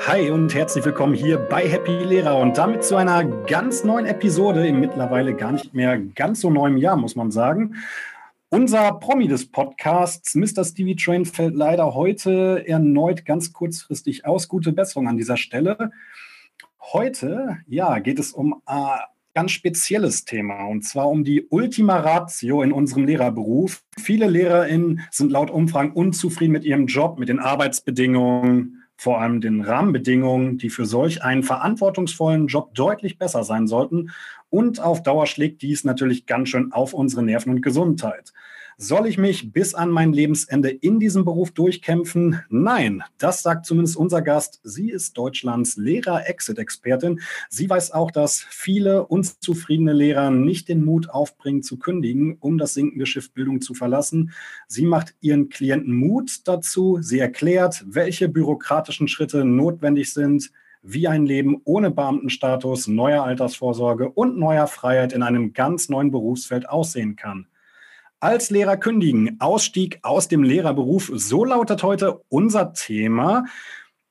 Hi und herzlich willkommen hier bei Happy Lehrer und damit zu einer ganz neuen Episode im mittlerweile gar nicht mehr ganz so neuen Jahr, muss man sagen. Unser Promi des Podcasts, Mr. Stevie Train, fällt leider heute erneut ganz kurzfristig aus. Gute Besserung an dieser Stelle. Heute, ja, geht es um ein ganz spezielles Thema und zwar um die Ultima Ratio in unserem Lehrerberuf. Viele LehrerInnen sind laut Umfragen unzufrieden mit ihrem Job, mit den Arbeitsbedingungen, vor allem den Rahmenbedingungen, die für solch einen verantwortungsvollen Job deutlich besser sein sollten. Und auf Dauer schlägt dies natürlich ganz schön auf unsere Nerven und Gesundheit. Soll ich mich bis an mein Lebensende in diesem Beruf durchkämpfen? Nein, das sagt zumindest unser Gast. Sie ist Deutschlands Lehrer-Exit-Expertin. Sie weiß auch, dass viele unzufriedene Lehrer nicht den Mut aufbringen zu kündigen, um das sinkende Schiff Bildung zu verlassen. Sie macht ihren Klienten Mut dazu. Sie erklärt, welche bürokratischen Schritte notwendig sind, wie ein Leben ohne Beamtenstatus, neuer Altersvorsorge und neuer Freiheit in einem ganz neuen Berufsfeld aussehen kann als Lehrer kündigen. Ausstieg aus dem Lehrerberuf. So lautet heute unser Thema.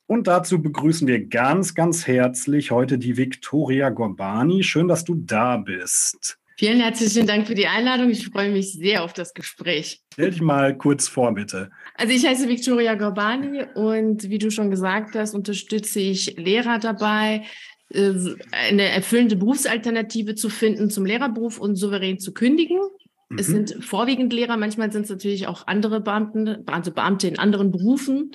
Und dazu begrüßen wir ganz, ganz herzlich heute die Viktoria Gorbani. Schön, dass du da bist. Vielen herzlichen Dank für die Einladung. Ich freue mich sehr auf das Gespräch. Stell dich mal kurz vor, bitte. Also ich heiße Viktoria Gorbani und wie du schon gesagt hast, unterstütze ich Lehrer dabei, äh, eine erfüllende Berufsalternative zu finden zum Lehrerberuf und souverän zu kündigen. Mhm. Es sind vorwiegend Lehrer, manchmal sind es natürlich auch andere Beamten, also Beamte in anderen Berufen,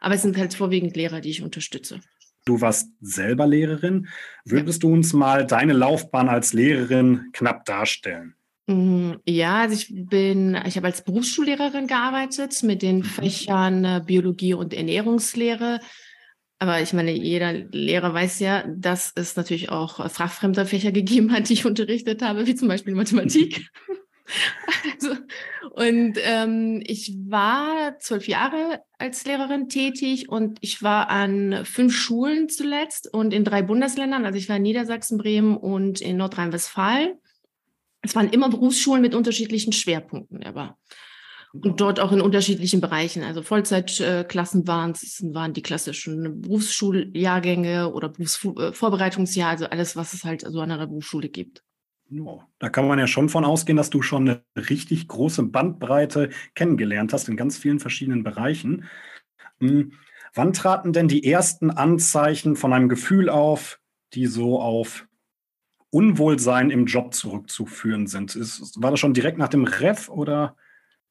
aber es sind halt vorwiegend Lehrer, die ich unterstütze. Du warst selber Lehrerin. Würdest ja. du uns mal deine Laufbahn als Lehrerin knapp darstellen? Mhm, ja, also ich bin, ich habe als Berufsschullehrerin gearbeitet mit den mhm. Fächern äh, Biologie und Ernährungslehre. Aber ich meine, jeder Lehrer weiß ja, dass es natürlich auch fachfremde Fächer gegeben hat, die ich unterrichtet habe, wie zum Beispiel Mathematik. Also, und ähm, ich war zwölf Jahre als Lehrerin tätig und ich war an fünf Schulen zuletzt und in drei Bundesländern. Also ich war in Niedersachsen, Bremen und in Nordrhein-Westfalen. Es waren immer Berufsschulen mit unterschiedlichen Schwerpunkten, aber und dort auch in unterschiedlichen Bereichen. Also Vollzeitklassen waren es, waren die klassischen Berufsschuljahrgänge oder Berufsvorbereitungsjahr, also alles, was es halt so an einer Berufsschule gibt. Da kann man ja schon von ausgehen, dass du schon eine richtig große Bandbreite kennengelernt hast in ganz vielen verschiedenen Bereichen. Hm, wann traten denn die ersten Anzeichen von einem Gefühl auf, die so auf Unwohlsein im Job zurückzuführen sind? Ist, war das schon direkt nach dem Ref oder?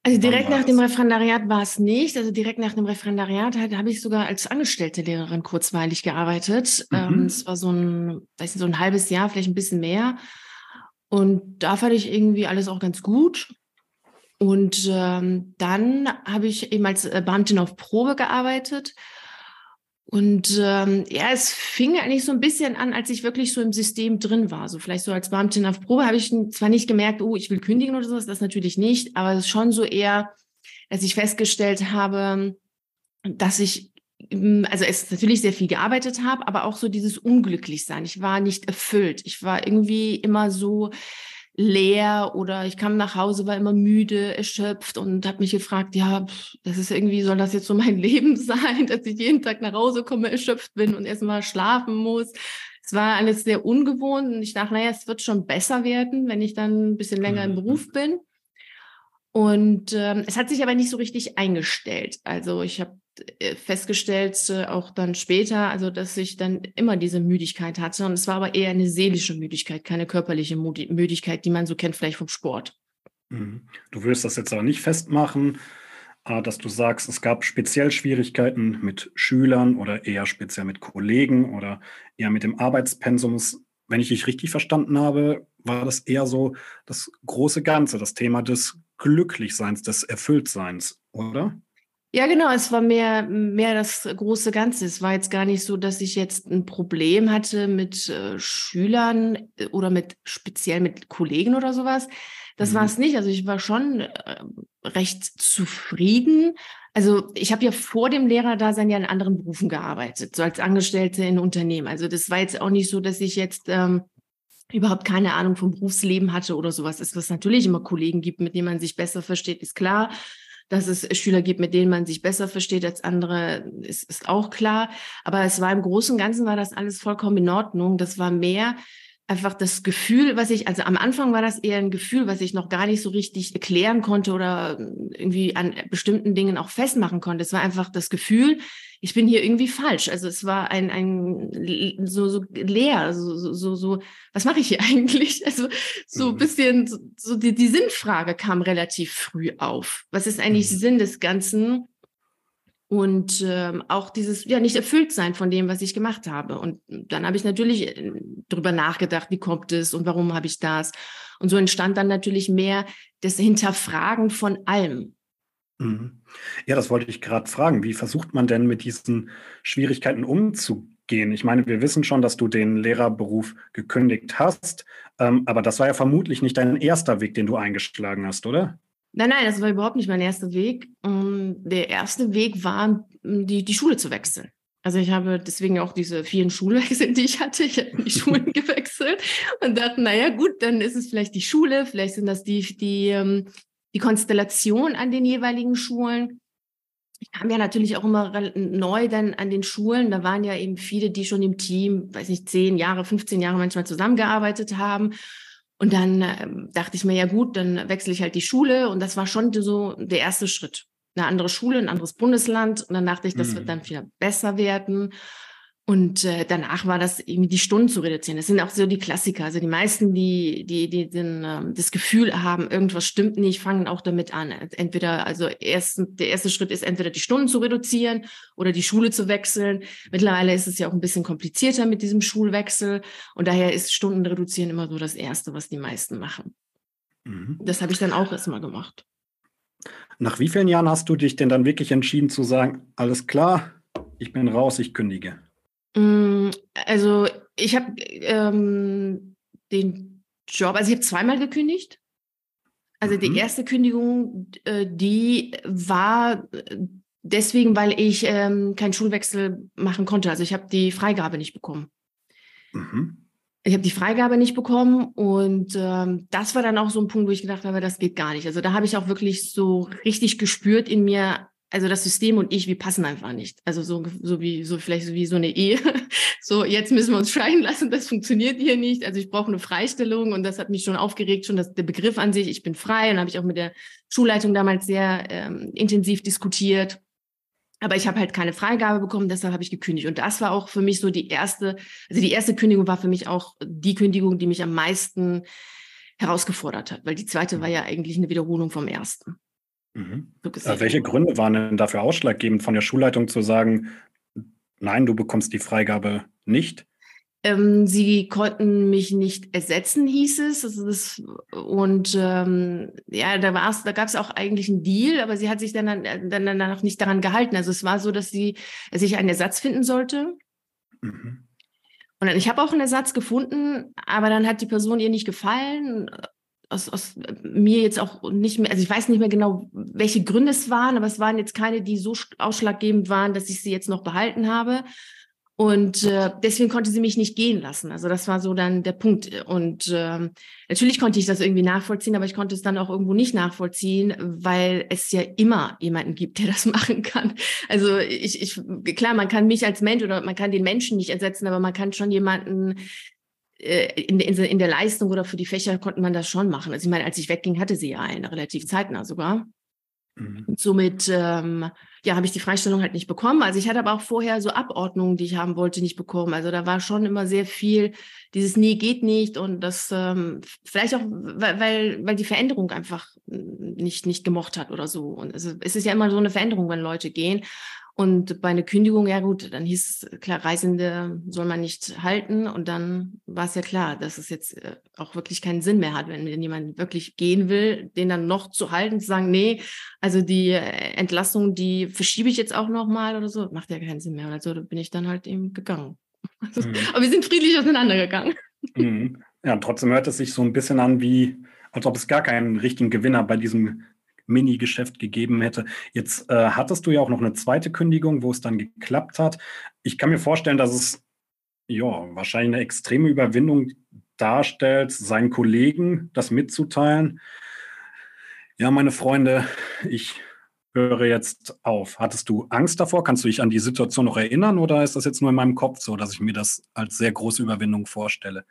Also direkt nach dem Referendariat war es nicht. Also direkt nach dem Referendariat habe ich sogar als angestellte Lehrerin kurzweilig gearbeitet. Mhm. Ähm, es war so ein, weiß nicht, so ein halbes Jahr, vielleicht ein bisschen mehr. Und da fand ich irgendwie alles auch ganz gut. Und ähm, dann habe ich eben als äh, Beamtin auf Probe gearbeitet. Und ähm, ja, es fing eigentlich so ein bisschen an, als ich wirklich so im System drin war. So vielleicht so als Beamtin auf Probe habe ich zwar nicht gemerkt, oh, ich will kündigen oder sowas, das natürlich nicht, aber es ist schon so eher, dass ich festgestellt habe, dass ich also es natürlich sehr viel gearbeitet habe, aber auch so dieses Unglücklichsein. Ich war nicht erfüllt. Ich war irgendwie immer so leer oder ich kam nach Hause, war immer müde, erschöpft und habe mich gefragt, ja, das ist irgendwie, soll das jetzt so mein Leben sein, dass ich jeden Tag nach Hause komme, erschöpft bin und erstmal schlafen muss. Es war alles sehr ungewohnt und ich dachte, naja, es wird schon besser werden, wenn ich dann ein bisschen länger im mhm. Beruf bin. Und ähm, es hat sich aber nicht so richtig eingestellt. Also ich habe festgestellt, äh, auch dann später, also dass ich dann immer diese Müdigkeit hatte. Und es war aber eher eine seelische Müdigkeit, keine körperliche Müdigkeit, die man so kennt vielleicht vom Sport. Mhm. Du wirst das jetzt aber nicht festmachen, äh, dass du sagst, es gab speziell Schwierigkeiten mit Schülern oder eher speziell mit Kollegen oder eher mit dem Arbeitspensum. Wenn ich dich richtig verstanden habe, war das eher so das große Ganze, das Thema des Glücklichseins, des Erfülltseins, oder? Ja, genau. Es war mehr, mehr das große Ganze. Es war jetzt gar nicht so, dass ich jetzt ein Problem hatte mit äh, Schülern äh, oder mit speziell mit Kollegen oder sowas. Das mhm. war es nicht. Also ich war schon äh, recht zufrieden. Also ich habe ja vor dem Lehrerdasein ja in anderen Berufen gearbeitet, so als Angestellte in Unternehmen. Also das war jetzt auch nicht so, dass ich jetzt ähm, überhaupt keine Ahnung vom Berufsleben hatte oder sowas. Es was natürlich immer Kollegen gibt, mit denen man sich besser versteht, ist klar. Dass es Schüler gibt, mit denen man sich besser versteht als andere, ist, ist auch klar. Aber es war im Großen und Ganzen war das alles vollkommen in Ordnung. Das war mehr einfach das Gefühl, was ich, also am Anfang war das eher ein Gefühl, was ich noch gar nicht so richtig erklären konnte oder irgendwie an bestimmten Dingen auch festmachen konnte. Es war einfach das Gefühl, ich bin hier irgendwie falsch. Also es war ein, ein so, so leer, so, so, so, was mache ich hier eigentlich? Also so ein mhm. bisschen, so die, die Sinnfrage kam relativ früh auf. Was ist eigentlich mhm. Sinn des Ganzen? Und ähm, auch dieses ja nicht erfüllt sein von dem, was ich gemacht habe. Und dann habe ich natürlich äh, darüber nachgedacht, wie kommt es und warum habe ich das? Und so entstand dann natürlich mehr das Hinterfragen von allem. Mhm. Ja, das wollte ich gerade fragen. Wie versucht man denn mit diesen Schwierigkeiten umzugehen? Ich meine, wir wissen schon, dass du den Lehrerberuf gekündigt hast, ähm, aber das war ja vermutlich nicht dein erster Weg, den du eingeschlagen hast, oder? Nein, nein, das war überhaupt nicht mein erster Weg. Ähm, der erste Weg war, die, die Schule zu wechseln. Also ich habe deswegen auch diese vielen Schulwechsel, die ich hatte. Ich habe die Schulen gewechselt und dachte, naja, gut, dann ist es vielleicht die Schule, vielleicht sind das die, die, ähm, die Konstellation an den jeweiligen Schulen. Ich kam ja natürlich auch immer neu dann an den Schulen. Da waren ja eben viele, die schon im Team, weiß nicht, zehn Jahre, 15 Jahre manchmal zusammengearbeitet haben. Und dann äh, dachte ich mir, ja gut, dann wechsle ich halt die Schule. Und das war schon so der erste Schritt. Eine andere Schule, ein anderes Bundesland. Und dann dachte ich, das mhm. wird dann wieder besser werden. Und äh, danach war das irgendwie die Stunden zu reduzieren. Das sind auch so die Klassiker. Also die meisten, die, die, die den, äh, das Gefühl haben, irgendwas stimmt nicht, fangen auch damit an. Entweder, also erst, der erste Schritt ist entweder die Stunden zu reduzieren oder die Schule zu wechseln. Mittlerweile ist es ja auch ein bisschen komplizierter mit diesem Schulwechsel. Und daher ist Stunden reduzieren immer so das Erste, was die meisten machen. Mhm. Das habe ich dann auch erstmal gemacht. Nach wie vielen Jahren hast du dich denn dann wirklich entschieden zu sagen, alles klar, ich bin raus, ich kündige? Mm, also ich habe ähm, den Job, also ich habe zweimal gekündigt. Also mhm. die erste Kündigung, äh, die war deswegen, weil ich ähm, keinen Schulwechsel machen konnte. Also ich habe die Freigabe nicht bekommen. Mhm. Ich habe die Freigabe nicht bekommen und ähm, das war dann auch so ein Punkt, wo ich gedacht habe, das geht gar nicht. Also da habe ich auch wirklich so richtig gespürt in mir, also das System und ich, wir passen einfach nicht. Also so, so wie, so vielleicht so wie so eine Ehe. So, jetzt müssen wir uns scheiden lassen, das funktioniert hier nicht. Also ich brauche eine Freistellung und das hat mich schon aufgeregt, schon das, der Begriff an sich, ich bin frei und habe ich auch mit der Schulleitung damals sehr ähm, intensiv diskutiert. Aber ich habe halt keine Freigabe bekommen, deshalb habe ich gekündigt. Und das war auch für mich so die erste, also die erste Kündigung war für mich auch die Kündigung, die mich am meisten herausgefordert hat, weil die zweite war ja eigentlich eine Wiederholung vom ersten. Mhm. Äh, welche Gründe waren denn dafür ausschlaggebend von der Schulleitung zu sagen, nein, du bekommst die Freigabe nicht? Ähm, sie konnten mich nicht ersetzen, hieß es. Also das, und ähm, ja, da war's, da gab es auch eigentlich einen Deal, aber sie hat sich dann, dann, dann danach nicht daran gehalten. Also es war so, dass sie sich einen Ersatz finden sollte. Mhm. Und dann, ich habe auch einen Ersatz gefunden, aber dann hat die Person ihr nicht gefallen aus, aus mir jetzt auch nicht mehr, also ich weiß nicht mehr genau, welche Gründe es waren, aber es waren jetzt keine, die so ausschlaggebend waren, dass ich sie jetzt noch behalten habe. Und äh, deswegen konnte sie mich nicht gehen lassen. Also das war so dann der Punkt. Und ähm, natürlich konnte ich das irgendwie nachvollziehen, aber ich konnte es dann auch irgendwo nicht nachvollziehen, weil es ja immer jemanden gibt, der das machen kann. Also ich, ich klar, man kann mich als Mensch oder man kann den Menschen nicht ersetzen, aber man kann schon jemanden äh, in, in, in der Leistung oder für die Fächer konnte man das schon machen. Also ich meine, als ich wegging, hatte sie ja eine, relativ zeitnah sogar. Mhm. Und somit ähm, ja, habe ich die Freistellung halt nicht bekommen. Also ich hatte aber auch vorher so Abordnungen, die ich haben wollte, nicht bekommen. Also da war schon immer sehr viel dieses Nee geht nicht und das ähm, vielleicht auch, weil, weil die Veränderung einfach nicht, nicht gemocht hat oder so. Und es ist ja immer so eine Veränderung, wenn Leute gehen. Und bei einer Kündigung, ja gut, dann hieß es klar, Reisende soll man nicht halten. Und dann war es ja klar, dass es jetzt äh, auch wirklich keinen Sinn mehr hat, wenn jemand wirklich gehen will, den dann noch zu halten, zu sagen, nee, also die äh, Entlassung, die verschiebe ich jetzt auch nochmal oder so, macht ja keinen Sinn mehr. Also bin ich dann halt eben gegangen. Mhm. Aber wir sind friedlich auseinandergegangen. Mhm. Ja, trotzdem hört es sich so ein bisschen an wie, als ob es gar keinen richtigen Gewinner bei diesem Mini-Geschäft gegeben hätte. Jetzt äh, hattest du ja auch noch eine zweite Kündigung, wo es dann geklappt hat. Ich kann mir vorstellen, dass es ja wahrscheinlich eine extreme Überwindung darstellt, seinen Kollegen das mitzuteilen. Ja, meine Freunde, ich höre jetzt auf. Hattest du Angst davor? Kannst du dich an die Situation noch erinnern oder ist das jetzt nur in meinem Kopf so, dass ich mir das als sehr große Überwindung vorstelle?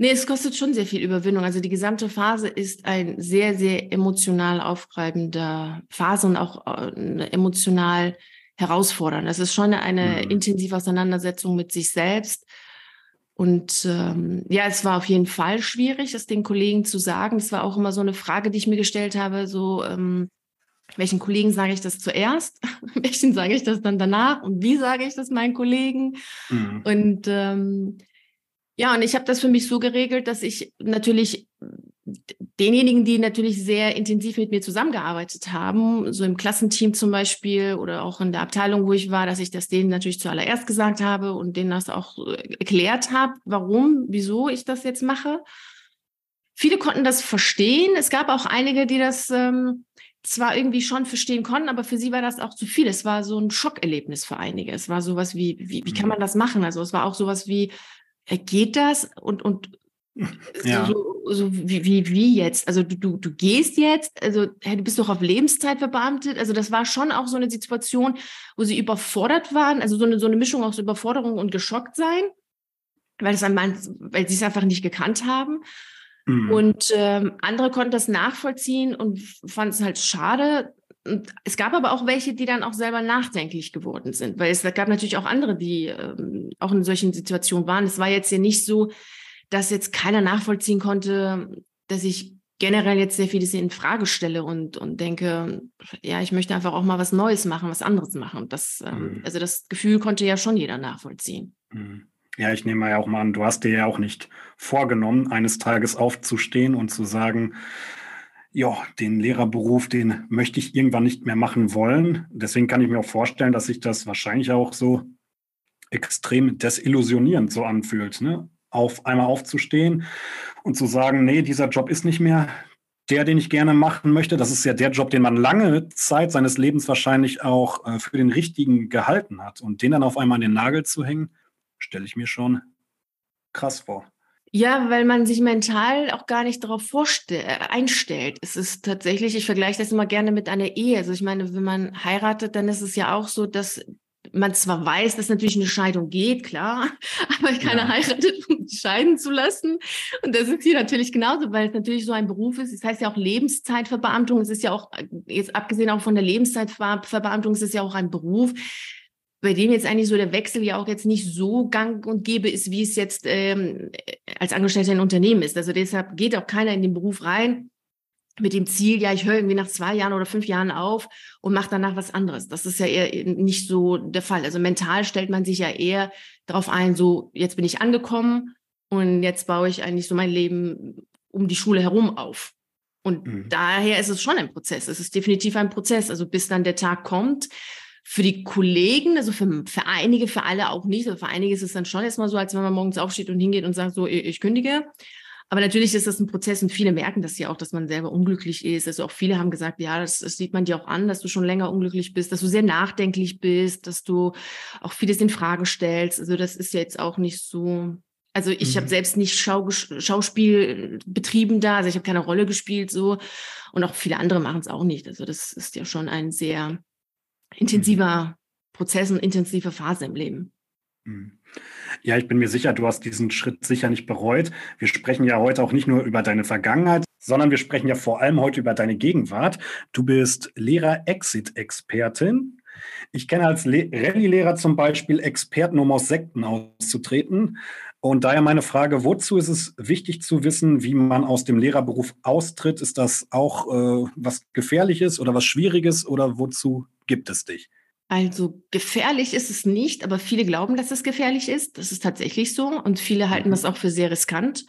Nee, es kostet schon sehr viel Überwindung. Also die gesamte Phase ist ein sehr, sehr emotional aufreibender Phase und auch äh, emotional herausfordernd. Es ist schon eine mhm. intensive Auseinandersetzung mit sich selbst. Und ähm, ja, es war auf jeden Fall schwierig, es den Kollegen zu sagen. Es war auch immer so eine Frage, die ich mir gestellt habe, so ähm, welchen Kollegen sage ich das zuerst? welchen sage ich das dann danach? Und wie sage ich das meinen Kollegen? Mhm. Und ähm, ja, und ich habe das für mich so geregelt, dass ich natürlich denjenigen, die natürlich sehr intensiv mit mir zusammengearbeitet haben, so im Klassenteam zum Beispiel oder auch in der Abteilung, wo ich war, dass ich das denen natürlich zuallererst gesagt habe und denen das auch erklärt habe, warum, wieso ich das jetzt mache. Viele konnten das verstehen. Es gab auch einige, die das ähm, zwar irgendwie schon verstehen konnten, aber für sie war das auch zu viel. Es war so ein Schockerlebnis für einige. Es war sowas wie, wie, wie kann mhm. man das machen? Also es war auch sowas wie, geht das und, und ja. so, so wie, wie, wie jetzt? Also du, du, du gehst jetzt, also hey, du bist doch auf Lebenszeit verbeamtet. Also das war schon auch so eine Situation, wo sie überfordert waren, also so eine, so eine Mischung aus Überforderung und geschockt sein, weil, das weil sie es einfach nicht gekannt haben. Mhm. Und ähm, andere konnten das nachvollziehen und fanden es halt schade, es gab aber auch welche, die dann auch selber nachdenklich geworden sind, weil es gab natürlich auch andere, die ähm, auch in solchen Situationen waren. Es war jetzt ja nicht so, dass jetzt keiner nachvollziehen konnte, dass ich generell jetzt sehr vieles in Frage stelle und, und denke, ja, ich möchte einfach auch mal was Neues machen, was anderes machen. Das, ähm, mhm. Also das Gefühl konnte ja schon jeder nachvollziehen. Mhm. Ja, ich nehme ja auch mal an, du hast dir ja auch nicht vorgenommen, eines Tages aufzustehen und zu sagen, ja, den Lehrerberuf, den möchte ich irgendwann nicht mehr machen wollen. Deswegen kann ich mir auch vorstellen, dass sich das wahrscheinlich auch so extrem desillusionierend so anfühlt, ne? Auf einmal aufzustehen und zu sagen, nee, dieser Job ist nicht mehr der, den ich gerne machen möchte. Das ist ja der Job, den man lange Zeit seines Lebens wahrscheinlich auch äh, für den richtigen gehalten hat. Und den dann auf einmal an den Nagel zu hängen, stelle ich mir schon krass vor. Ja, weil man sich mental auch gar nicht darauf äh, einstellt. Es ist tatsächlich, ich vergleiche das immer gerne mit einer Ehe. Also ich meine, wenn man heiratet, dann ist es ja auch so, dass man zwar weiß, dass natürlich eine Scheidung geht, klar, aber keiner ja. heiratet, um scheiden zu lassen. Und das ist hier natürlich genauso, weil es natürlich so ein Beruf ist. Es das heißt ja auch Lebenszeitverbeamtung. Es ist ja auch, jetzt abgesehen auch von der Lebenszeitverbeamtung, es ist ja auch ein Beruf, bei dem jetzt eigentlich so der Wechsel ja auch jetzt nicht so gang und gäbe ist, wie es jetzt ähm, als Angestellter in Unternehmen ist. Also deshalb geht auch keiner in den Beruf rein mit dem Ziel, ja, ich höre irgendwie nach zwei Jahren oder fünf Jahren auf und mache danach was anderes. Das ist ja eher nicht so der Fall. Also mental stellt man sich ja eher darauf ein, so jetzt bin ich angekommen und jetzt baue ich eigentlich so mein Leben um die Schule herum auf. Und mhm. daher ist es schon ein Prozess. Es ist definitiv ein Prozess. Also bis dann der Tag kommt, für die Kollegen, also für, für einige, für alle auch nicht. Also für einige ist es dann schon erstmal so, als wenn man morgens aufsteht und hingeht und sagt, so, ich, ich kündige. Aber natürlich ist das ein Prozess und viele merken das ja auch, dass man selber unglücklich ist. Also auch viele haben gesagt, ja, das, das, sieht man dir auch an, dass du schon länger unglücklich bist, dass du sehr nachdenklich bist, dass du auch vieles in Frage stellst. Also das ist jetzt auch nicht so. Also ich mhm. habe selbst nicht Schau, Schauspiel betrieben da, also ich habe keine Rolle gespielt so und auch viele andere machen es auch nicht. Also das ist ja schon ein sehr intensiver Prozess und intensive Phase im Leben. Mhm. Ja, ich bin mir sicher, du hast diesen Schritt sicher nicht bereut. Wir sprechen ja heute auch nicht nur über deine Vergangenheit, sondern wir sprechen ja vor allem heute über deine Gegenwart. Du bist Lehrer-Exit-Expertin. Ich kenne als Rallye-Lehrer zum Beispiel Experten, um aus Sekten auszutreten. Und daher meine Frage, wozu ist es wichtig zu wissen, wie man aus dem Lehrerberuf austritt? Ist das auch äh, was Gefährliches oder was Schwieriges oder wozu gibt es dich? Also gefährlich ist es nicht, aber viele glauben, dass es gefährlich ist. Das ist tatsächlich so und viele halten mhm. das auch für sehr riskant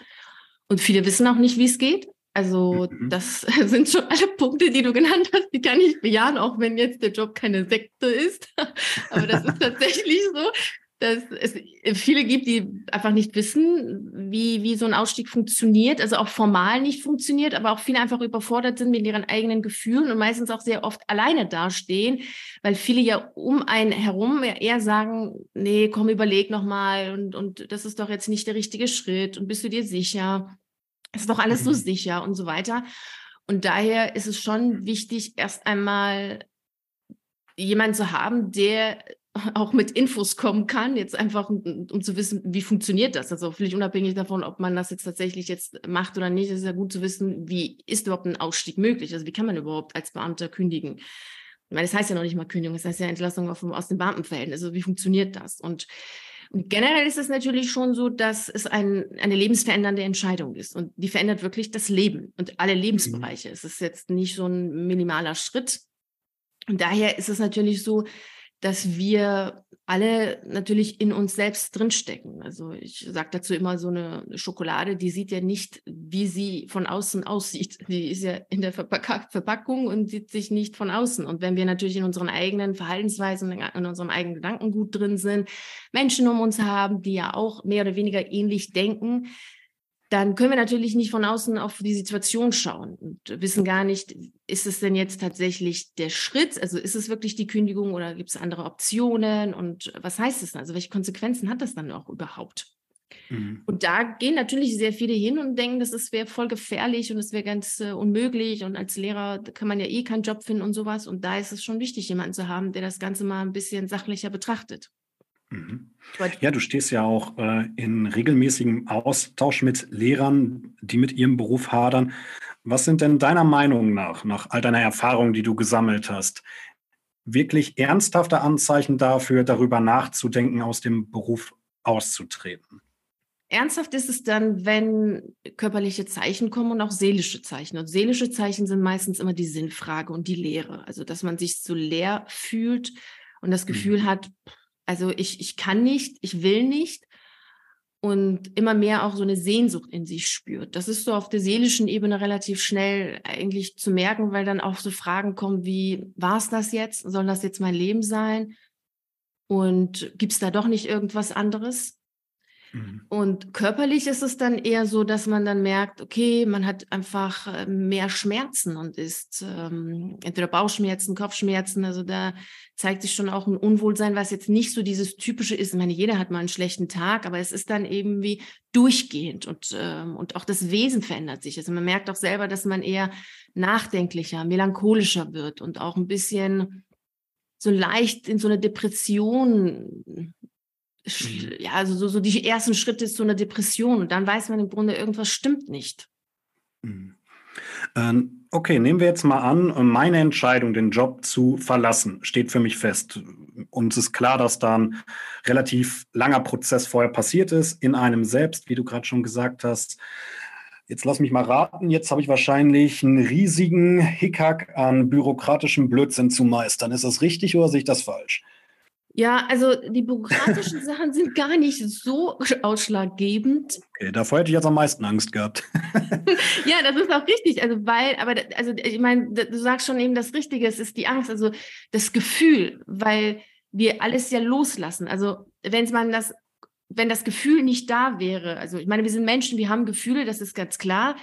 und viele wissen auch nicht, wie es geht. Also mhm. das sind schon alle Punkte, die du genannt hast, die kann ich bejahen, auch wenn jetzt der Job keine Sekte ist. aber das ist tatsächlich so dass es viele gibt, die einfach nicht wissen, wie, wie so ein Ausstieg funktioniert, also auch formal nicht funktioniert, aber auch viele einfach überfordert sind mit ihren eigenen Gefühlen und meistens auch sehr oft alleine dastehen, weil viele ja um einen herum eher sagen, nee, komm, überleg nochmal und, und das ist doch jetzt nicht der richtige Schritt und bist du dir sicher? Es ist doch alles so mhm. sicher und so weiter. Und daher ist es schon wichtig, erst einmal jemanden zu haben, der auch mit Infos kommen kann, jetzt einfach, um, um, zu wissen, wie funktioniert das. Also völlig unabhängig davon, ob man das jetzt tatsächlich jetzt macht oder nicht, ist ja gut zu wissen, wie ist überhaupt ein Ausstieg möglich? Also wie kann man überhaupt als Beamter kündigen? Ich meine, das heißt ja noch nicht mal Kündigung, das heißt ja Entlassung aus dem Beamtenverhältnis. Also wie funktioniert das? Und, und generell ist es natürlich schon so, dass es ein, eine lebensverändernde Entscheidung ist. Und die verändert wirklich das Leben und alle Lebensbereiche. Mhm. Es ist jetzt nicht so ein minimaler Schritt. Und daher ist es natürlich so, dass wir alle natürlich in uns selbst drinstecken. Also ich sage dazu immer so eine Schokolade, die sieht ja nicht, wie sie von außen aussieht. Die ist ja in der Verpack Verpackung und sieht sich nicht von außen. Und wenn wir natürlich in unseren eigenen Verhaltensweisen, in unserem eigenen Gedankengut drin sind, Menschen um uns haben, die ja auch mehr oder weniger ähnlich denken, dann können wir natürlich nicht von außen auf die Situation schauen und wissen gar nicht, ist es denn jetzt tatsächlich der Schritt? Also ist es wirklich die Kündigung oder gibt es andere Optionen? Und was heißt es dann? Also welche Konsequenzen hat das dann auch überhaupt? Mhm. Und da gehen natürlich sehr viele hin und denken, das wäre voll gefährlich und es wäre ganz äh, unmöglich. Und als Lehrer kann man ja eh keinen Job finden und sowas. Und da ist es schon wichtig, jemanden zu haben, der das Ganze mal ein bisschen sachlicher betrachtet. Mhm. Ja, du stehst ja auch äh, in regelmäßigem Austausch mit Lehrern, die mit ihrem Beruf hadern. Was sind denn deiner Meinung nach, nach all deiner Erfahrung, die du gesammelt hast, wirklich ernsthafte Anzeichen dafür, darüber nachzudenken, aus dem Beruf auszutreten? Ernsthaft ist es dann, wenn körperliche Zeichen kommen und auch seelische Zeichen. Und seelische Zeichen sind meistens immer die Sinnfrage und die Lehre. Also, dass man sich so leer fühlt und das Gefühl mhm. hat, also ich, ich kann nicht, ich will nicht und immer mehr auch so eine Sehnsucht in sich spürt. Das ist so auf der seelischen Ebene relativ schnell eigentlich zu merken, weil dann auch so Fragen kommen wie, war es das jetzt? Soll das jetzt mein Leben sein? Und gibt es da doch nicht irgendwas anderes? Mhm. Und körperlich ist es dann eher so, dass man dann merkt, okay, man hat einfach äh, mehr Schmerzen und ist ähm, entweder Bauchschmerzen, Kopfschmerzen. Also da zeigt sich schon auch ein Unwohlsein, was jetzt nicht so dieses typische ist. Ich meine, jeder hat mal einen schlechten Tag, aber es ist dann eben wie durchgehend und, ähm, und auch das Wesen verändert sich. Also man merkt auch selber, dass man eher nachdenklicher, melancholischer wird und auch ein bisschen so leicht in so eine Depression Mhm. ja, also so, so die ersten Schritte zu einer Depression und dann weiß man im Grunde, irgendwas stimmt nicht. Mhm. Ähm, okay, nehmen wir jetzt mal an, meine Entscheidung, den Job zu verlassen, steht für mich fest. Uns ist klar, dass da ein relativ langer Prozess vorher passiert ist, in einem selbst, wie du gerade schon gesagt hast. Jetzt lass mich mal raten, jetzt habe ich wahrscheinlich einen riesigen Hickhack an bürokratischem Blödsinn zu meistern. Ist das richtig oder sehe ich das falsch? Ja, also die bürokratischen Sachen sind gar nicht so ausschlaggebend. Okay, davor hätte ich jetzt am meisten Angst gehabt. ja, das ist auch richtig. Also, weil, aber also ich meine, du sagst schon eben das Richtige, es ist die Angst, also das Gefühl, weil wir alles ja loslassen. Also, wenn man das, wenn das Gefühl nicht da wäre, also ich meine, wir sind Menschen, wir haben Gefühle, das ist ganz klar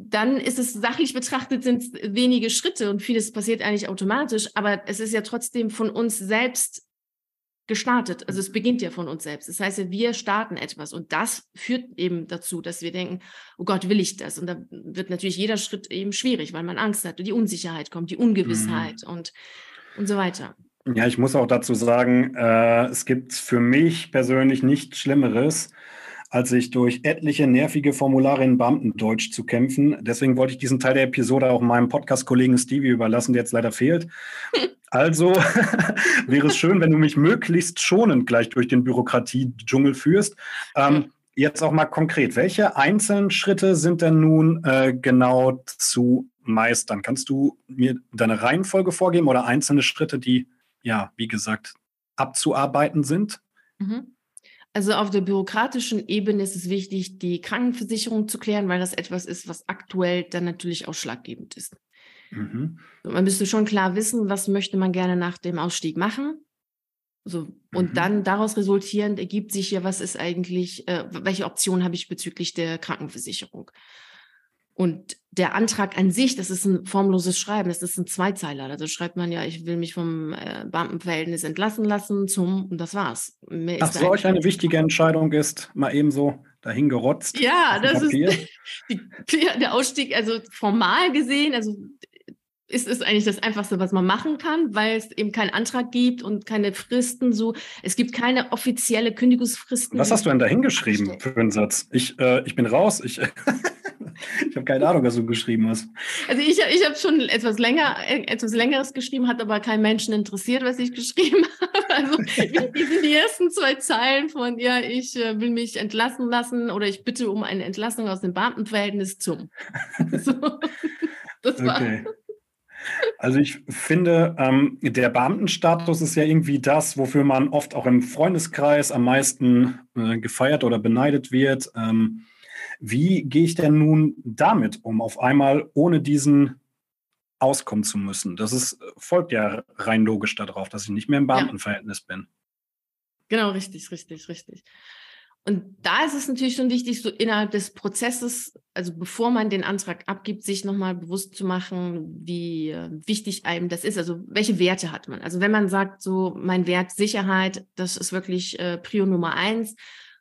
dann ist es sachlich betrachtet sind es wenige Schritte und vieles passiert eigentlich automatisch, aber es ist ja trotzdem von uns selbst gestartet. Also es beginnt ja von uns selbst. Das heißt, wir starten etwas und das führt eben dazu, dass wir denken, oh Gott, will ich das? Und da wird natürlich jeder Schritt eben schwierig, weil man Angst hat, die Unsicherheit kommt, die Ungewissheit mhm. und, und so weiter. Ja, ich muss auch dazu sagen, äh, es gibt für mich persönlich nichts Schlimmeres, als sich durch etliche nervige Formulare in Beamtendeutsch zu kämpfen. Deswegen wollte ich diesen Teil der Episode auch meinem Podcast-Kollegen Stevie überlassen, der jetzt leider fehlt. Also wäre es schön, wenn du mich möglichst schonend gleich durch den Bürokratie-Dschungel führst. Ähm, jetzt auch mal konkret, welche einzelnen Schritte sind denn nun äh, genau zu meistern? Kannst du mir deine Reihenfolge vorgeben oder einzelne Schritte, die, ja, wie gesagt, abzuarbeiten sind? Mhm. Also auf der bürokratischen Ebene ist es wichtig, die Krankenversicherung zu klären, weil das etwas ist, was aktuell dann natürlich ausschlaggebend ist. Mhm. Man müsste schon klar wissen, was möchte man gerne nach dem Ausstieg machen. So, und mhm. dann daraus resultierend ergibt sich ja, was ist eigentlich, äh, welche Option habe ich bezüglich der Krankenversicherung? Und der Antrag an sich, das ist ein formloses Schreiben, das ist ein Zweizeiler. Da schreibt man ja, ich will mich vom äh, Beamtenverhältnis entlassen lassen zum, und das war's. Mehr Ach, solch eine wichtige Entscheidung ist, mal eben so dahin gerotzt. Ja, das Papier. ist die, der Ausstieg, also formal gesehen, also ist es eigentlich das Einfachste, was man machen kann, weil es eben keinen Antrag gibt und keine Fristen. So, es gibt keine offizielle Kündigungsfristen. Was hast du denn da hingeschrieben für einen Satz? Ich, äh, ich bin raus. Ich, ich habe keine Ahnung, was du geschrieben hast. Also ich, ich habe schon etwas länger, etwas längeres geschrieben, hat aber keinen Menschen interessiert, was ich geschrieben habe. Also sind die ersten zwei Zeilen von ja, ich äh, will mich entlassen lassen oder ich bitte um eine Entlassung aus dem Beamtenverhältnis zum. So. Das war. Okay. Also ich finde, ähm, der Beamtenstatus ist ja irgendwie das, wofür man oft auch im Freundeskreis am meisten äh, gefeiert oder beneidet wird. Ähm, wie gehe ich denn nun damit um, auf einmal ohne diesen auskommen zu müssen? Das ist, folgt ja rein logisch darauf, dass ich nicht mehr im Beamtenverhältnis ja. bin. Genau, richtig, richtig, richtig. Und da ist es natürlich schon wichtig, so innerhalb des Prozesses, also bevor man den Antrag abgibt, sich nochmal bewusst zu machen, wie äh, wichtig einem das ist. Also welche Werte hat man? Also wenn man sagt, so mein Wert Sicherheit, das ist wirklich äh, Prio Nummer eins.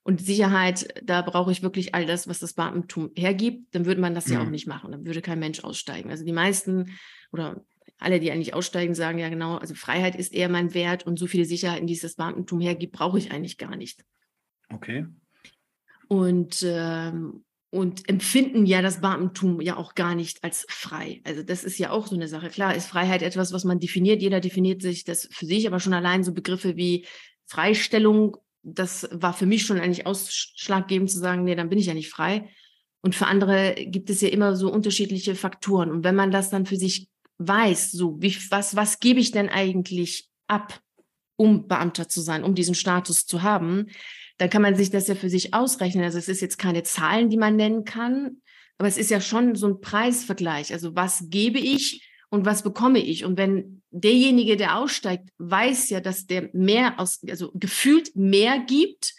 Und Sicherheit, da brauche ich wirklich all das, was das Beamtentum hergibt, dann würde man das mhm. ja auch mhm. nicht machen. Dann würde kein Mensch aussteigen. Also die meisten oder alle, die eigentlich aussteigen, sagen ja genau, also Freiheit ist eher mein Wert und so viele Sicherheiten, die es das Beamtentum hergibt, brauche ich eigentlich gar nicht. Okay. Und, ähm, und empfinden ja das Beamtentum ja auch gar nicht als frei. Also das ist ja auch so eine Sache. Klar ist Freiheit etwas, was man definiert. Jeder definiert sich das für sich, aber schon allein so Begriffe wie Freistellung, das war für mich schon eigentlich ausschlaggebend zu sagen, nee, dann bin ich ja nicht frei. Und für andere gibt es ja immer so unterschiedliche Faktoren. Und wenn man das dann für sich weiß, so wie, was, was gebe ich denn eigentlich ab, um Beamter zu sein, um diesen Status zu haben, dann kann man sich das ja für sich ausrechnen. Also es ist jetzt keine Zahlen, die man nennen kann, aber es ist ja schon so ein Preisvergleich. Also was gebe ich und was bekomme ich? Und wenn derjenige, der aussteigt, weiß ja, dass der mehr aus, also gefühlt mehr gibt,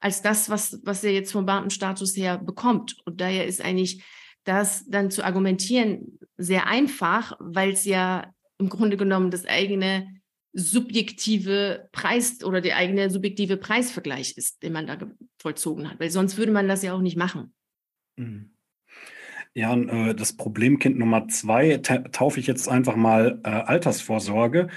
als das, was, was er jetzt vom Beamtenstatus her bekommt. Und daher ist eigentlich das dann zu argumentieren sehr einfach, weil es ja im Grunde genommen das eigene subjektive Preis oder der eigene subjektive Preisvergleich ist, den man da vollzogen hat, weil sonst würde man das ja auch nicht machen. Mhm. Ja, und äh, das Problemkind Nummer zwei taufe ich jetzt einfach mal äh, Altersvorsorge.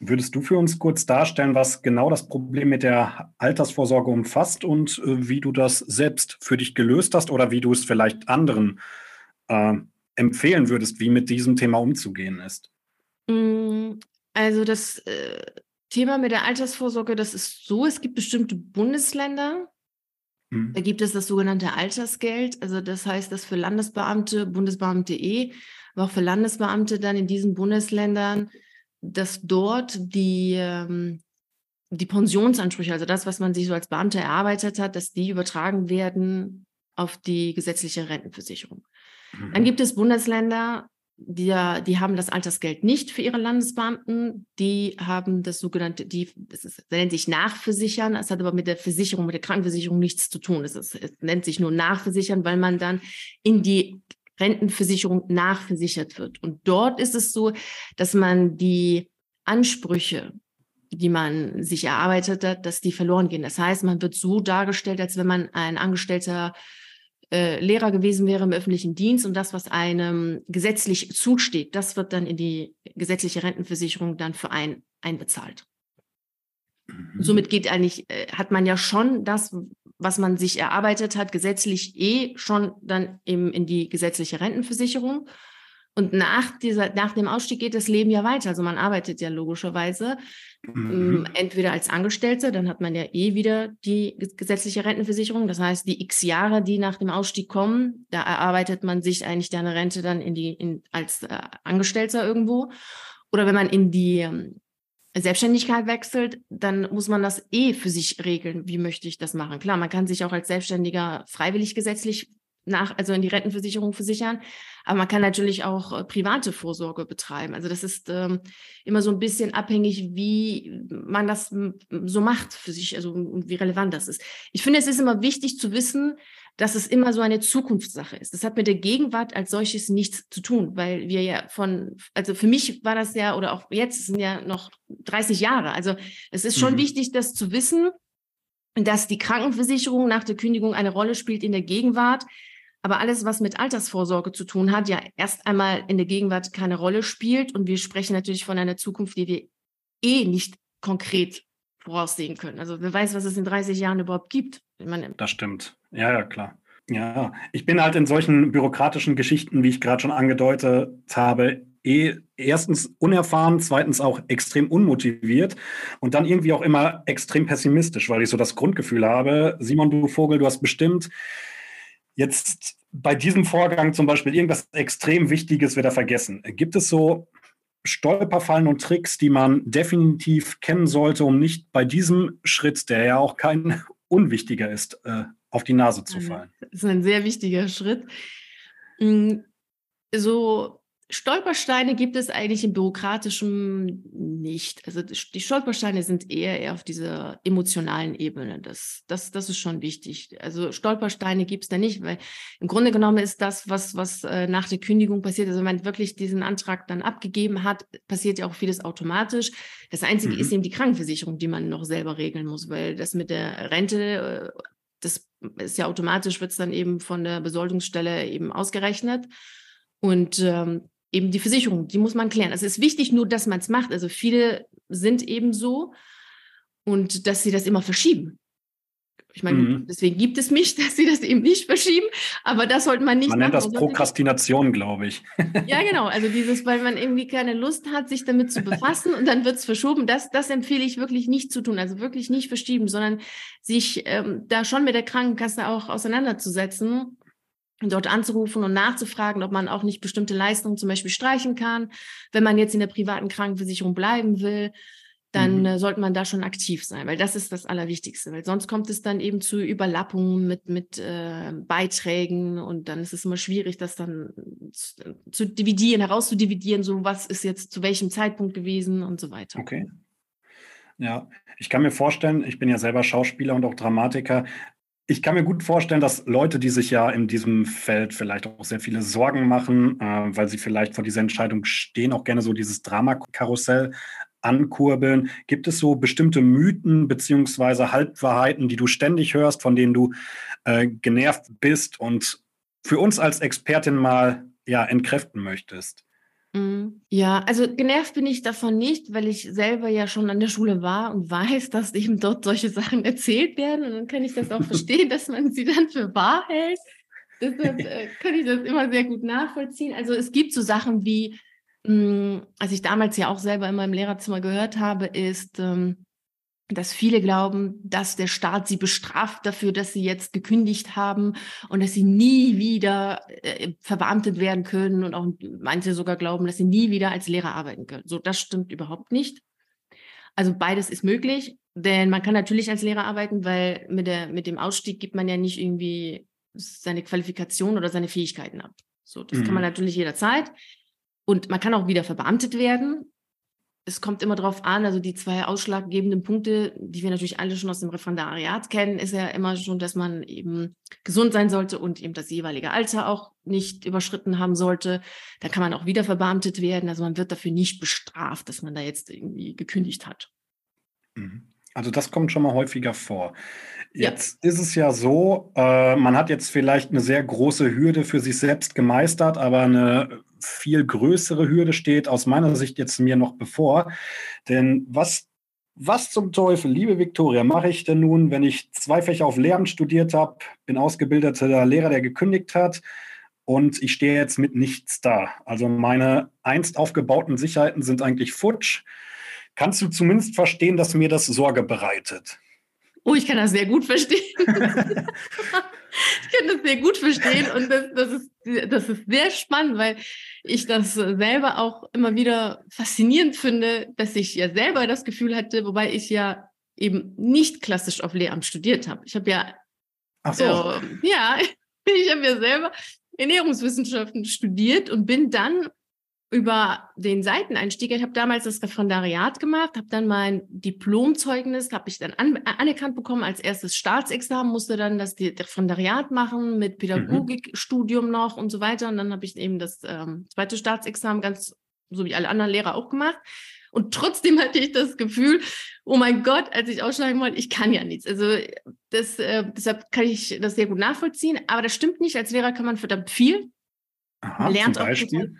Würdest du für uns kurz darstellen, was genau das Problem mit der Altersvorsorge umfasst und äh, wie du das selbst für dich gelöst hast oder wie du es vielleicht anderen äh, empfehlen würdest, wie mit diesem Thema umzugehen ist? Mm, also das äh, Thema mit der Altersvorsorge, das ist so, es gibt bestimmte Bundesländer, mhm. da gibt es das sogenannte Altersgeld. Also das heißt, dass für Landesbeamte, Bundesbeamte eh, aber auch für Landesbeamte dann in diesen Bundesländern, dass dort die, ähm, die Pensionsansprüche, also das, was man sich so als Beamter erarbeitet hat, dass die übertragen werden auf die gesetzliche Rentenversicherung. Mhm. Dann gibt es Bundesländer, die, die haben das Altersgeld nicht für ihre Landesbeamten. Die haben das sogenannte, die, das, ist, nennt sich Nachversichern. Es hat aber mit der Versicherung, mit der Krankenversicherung nichts zu tun. Es, ist, es nennt sich nur Nachversichern, weil man dann in die Rentenversicherung nachversichert wird. Und dort ist es so, dass man die Ansprüche, die man sich erarbeitet hat, dass die verloren gehen. Das heißt, man wird so dargestellt, als wenn man ein Angestellter äh, Lehrer gewesen wäre im öffentlichen Dienst und das, was einem gesetzlich zusteht, das wird dann in die gesetzliche Rentenversicherung dann für einen einbezahlt. Mhm. Somit geht eigentlich, äh, hat man ja schon das, was man sich erarbeitet hat, gesetzlich eh schon dann im, in die gesetzliche Rentenversicherung. Und nach, dieser, nach dem Ausstieg geht das Leben ja weiter. Also man arbeitet ja logischerweise mhm. Ähm, entweder als Angestellter, dann hat man ja eh wieder die gesetzliche Rentenversicherung. Das heißt, die x Jahre, die nach dem Ausstieg kommen, da erarbeitet man sich eigentlich deine Rente dann in die, in, als äh, Angestellter irgendwo. Oder wenn man in die ähm, Selbstständigkeit wechselt, dann muss man das eh für sich regeln. Wie möchte ich das machen? Klar, man kann sich auch als Selbstständiger freiwillig gesetzlich nach, also in die Rentenversicherung versichern. Aber man kann natürlich auch äh, private Vorsorge betreiben. Also das ist ähm, immer so ein bisschen abhängig, wie man das so macht für sich, also wie relevant das ist. Ich finde, es ist immer wichtig zu wissen, dass es immer so eine Zukunftssache ist. Das hat mit der Gegenwart als solches nichts zu tun, weil wir ja von, also für mich war das ja, oder auch jetzt sind ja noch 30 Jahre. Also es ist schon mhm. wichtig, das zu wissen, dass die Krankenversicherung nach der Kündigung eine Rolle spielt in der Gegenwart, Aber alles, was mit Altersvorsorge zu tun hat, ja erst einmal in der Gegenwart keine Rolle spielt. Und wir sprechen natürlich von einer Zukunft, die wir eh nicht konkret voraussehen können. Also wer weiß, was es in 30 Jahren überhaupt gibt. Meine, das stimmt. Ja, ja, klar. Ja, ich bin halt in solchen bürokratischen Geschichten, wie ich gerade schon angedeutet habe, eh erstens unerfahren, zweitens auch extrem unmotiviert und dann irgendwie auch immer extrem pessimistisch, weil ich so das Grundgefühl habe, Simon, du Vogel, du hast bestimmt jetzt bei diesem Vorgang zum Beispiel irgendwas extrem Wichtiges wieder vergessen. Gibt es so Stolperfallen und Tricks, die man definitiv kennen sollte, um nicht bei diesem Schritt, der ja auch kein unwichtiger ist, äh, auf die Nase zu fallen? Das ist ein sehr wichtiger Schritt. Hm, so Stolpersteine gibt es eigentlich im Bürokratischen nicht. Also die Stolpersteine sind eher, eher auf dieser emotionalen Ebene. Das, das, das ist schon wichtig. Also Stolpersteine gibt es da nicht, weil im Grunde genommen ist das, was, was äh, nach der Kündigung passiert, also wenn man wirklich diesen Antrag dann abgegeben hat, passiert ja auch vieles automatisch. Das Einzige mhm. ist eben die Krankenversicherung, die man noch selber regeln muss, weil das mit der Rente, äh, das ist ja automatisch, wird es dann eben von der Besoldungsstelle eben ausgerechnet. Und ähm, eben die Versicherung, die muss man klären. Also es ist wichtig nur, dass man es macht. Also viele sind eben so und dass sie das immer verschieben. Ich meine, mhm. deswegen gibt es mich, dass sie das eben nicht verschieben, aber das sollte man nicht man machen. Man nennt das Prokrastination, glaube ich. ja, genau. Also dieses, weil man irgendwie keine Lust hat, sich damit zu befassen und dann wird es verschoben. Das, das empfehle ich wirklich nicht zu tun. Also wirklich nicht verschieben, sondern sich ähm, da schon mit der Krankenkasse auch auseinanderzusetzen dort anzurufen und nachzufragen, ob man auch nicht bestimmte Leistungen zum Beispiel streichen kann. Wenn man jetzt in der privaten Krankenversicherung bleiben will, dann mhm. äh, sollte man da schon aktiv sein, weil das ist das Allerwichtigste. Weil sonst kommt es dann eben zu Überlappungen mit, mit äh, Beiträgen und dann ist es immer schwierig, das dann zu, zu dividieren, herauszudividieren, so was ist jetzt zu welchem Zeitpunkt gewesen und so weiter. Okay. Ja, ich kann mir vorstellen, ich bin ja selber Schauspieler und auch Dramatiker, ich kann mir gut vorstellen, dass Leute, die sich ja in diesem Feld vielleicht auch sehr viele Sorgen machen, äh, weil sie vielleicht vor dieser Entscheidung stehen, auch gerne so dieses Dramakarussell ankurbeln. Gibt es so bestimmte Mythen beziehungsweise Halbwahrheiten, die du ständig hörst, von denen du äh, genervt bist und für uns als Expertin mal ja, entkräften möchtest? Mhm. Ja, also genervt bin ich davon nicht, weil ich selber ja schon an der Schule war und weiß, dass eben dort solche Sachen erzählt werden. Und dann kann ich das auch verstehen, dass man sie dann für wahr hält. Deshalb äh, kann ich das immer sehr gut nachvollziehen. Also es gibt so Sachen wie, mh, hm, als ich damals ja auch selber in meinem Lehrerzimmer gehört habe, ist, ähm, dass viele glauben, dass der Staat sie bestraft dafür, dass sie jetzt gekündigt haben und dass sie nie wieder äh, verbeamtet werden können und auch manche sogar glauben, dass sie nie wieder als Lehrer arbeiten können. So, das stimmt überhaupt nicht. Also beides ist möglich, denn man kann natürlich als Lehrer arbeiten, weil mit, der, mit dem Ausstieg gibt man ja nicht irgendwie seine Qualifikation oder seine Fähigkeiten ab. So, das mhm. kann man mhm. natürlich jederzeit. Und man kann auch wieder verbeamtet werden, es kommt immer darauf an, also die zwei ausschlaggebenden Punkte, die wir natürlich alle schon aus dem Referendariat kennen, ist ja immer schon, dass man eben gesund sein sollte und eben das jeweilige Alter auch nicht überschritten haben sollte. Da kann man auch wieder verbeamtet werden. Also man wird dafür nicht bestraft, dass man da jetzt irgendwie gekündigt hat. Mhm. Also das kommt schon mal häufiger vor. Jetzt ja. ist es ja so, äh, man hat jetzt vielleicht eine sehr große Hürde für sich selbst gemeistert, aber eine viel größere Hürde steht aus meiner Sicht jetzt mir noch bevor. Denn was, was zum Teufel, liebe Viktoria, mache ich denn nun, wenn ich zwei Fächer auf Lehramt studiert habe, bin ausgebildeter Lehrer, der gekündigt hat und ich stehe jetzt mit nichts da? Also meine einst aufgebauten Sicherheiten sind eigentlich futsch. Kannst du zumindest verstehen, dass mir das Sorge bereitet? Oh, ich kann das sehr gut verstehen. ich kann das sehr gut verstehen und das, das, ist, das ist sehr spannend, weil ich das selber auch immer wieder faszinierend finde, dass ich ja selber das Gefühl hatte, wobei ich ja eben nicht klassisch auf Lehramt studiert habe. Ich habe ja, Ach so. äh, ja, ich habe ja selber Ernährungswissenschaften studiert und bin dann über den Seiteneinstieg. Ich habe damals das Referendariat gemacht, habe dann mein Diplomzeugnis, habe ich dann an, anerkannt bekommen als erstes Staatsexamen, musste dann das Referendariat machen mit mhm. Pädagogikstudium noch und so weiter. Und dann habe ich eben das ähm, zweite Staatsexamen ganz so wie alle anderen Lehrer auch gemacht. Und trotzdem hatte ich das Gefühl, oh mein Gott, als ich aussteigen wollte, ich kann ja nichts. Also das, äh, deshalb kann ich das sehr gut nachvollziehen. Aber das stimmt nicht. Als Lehrer kann man verdammt viel. Aha, lernt auch viel.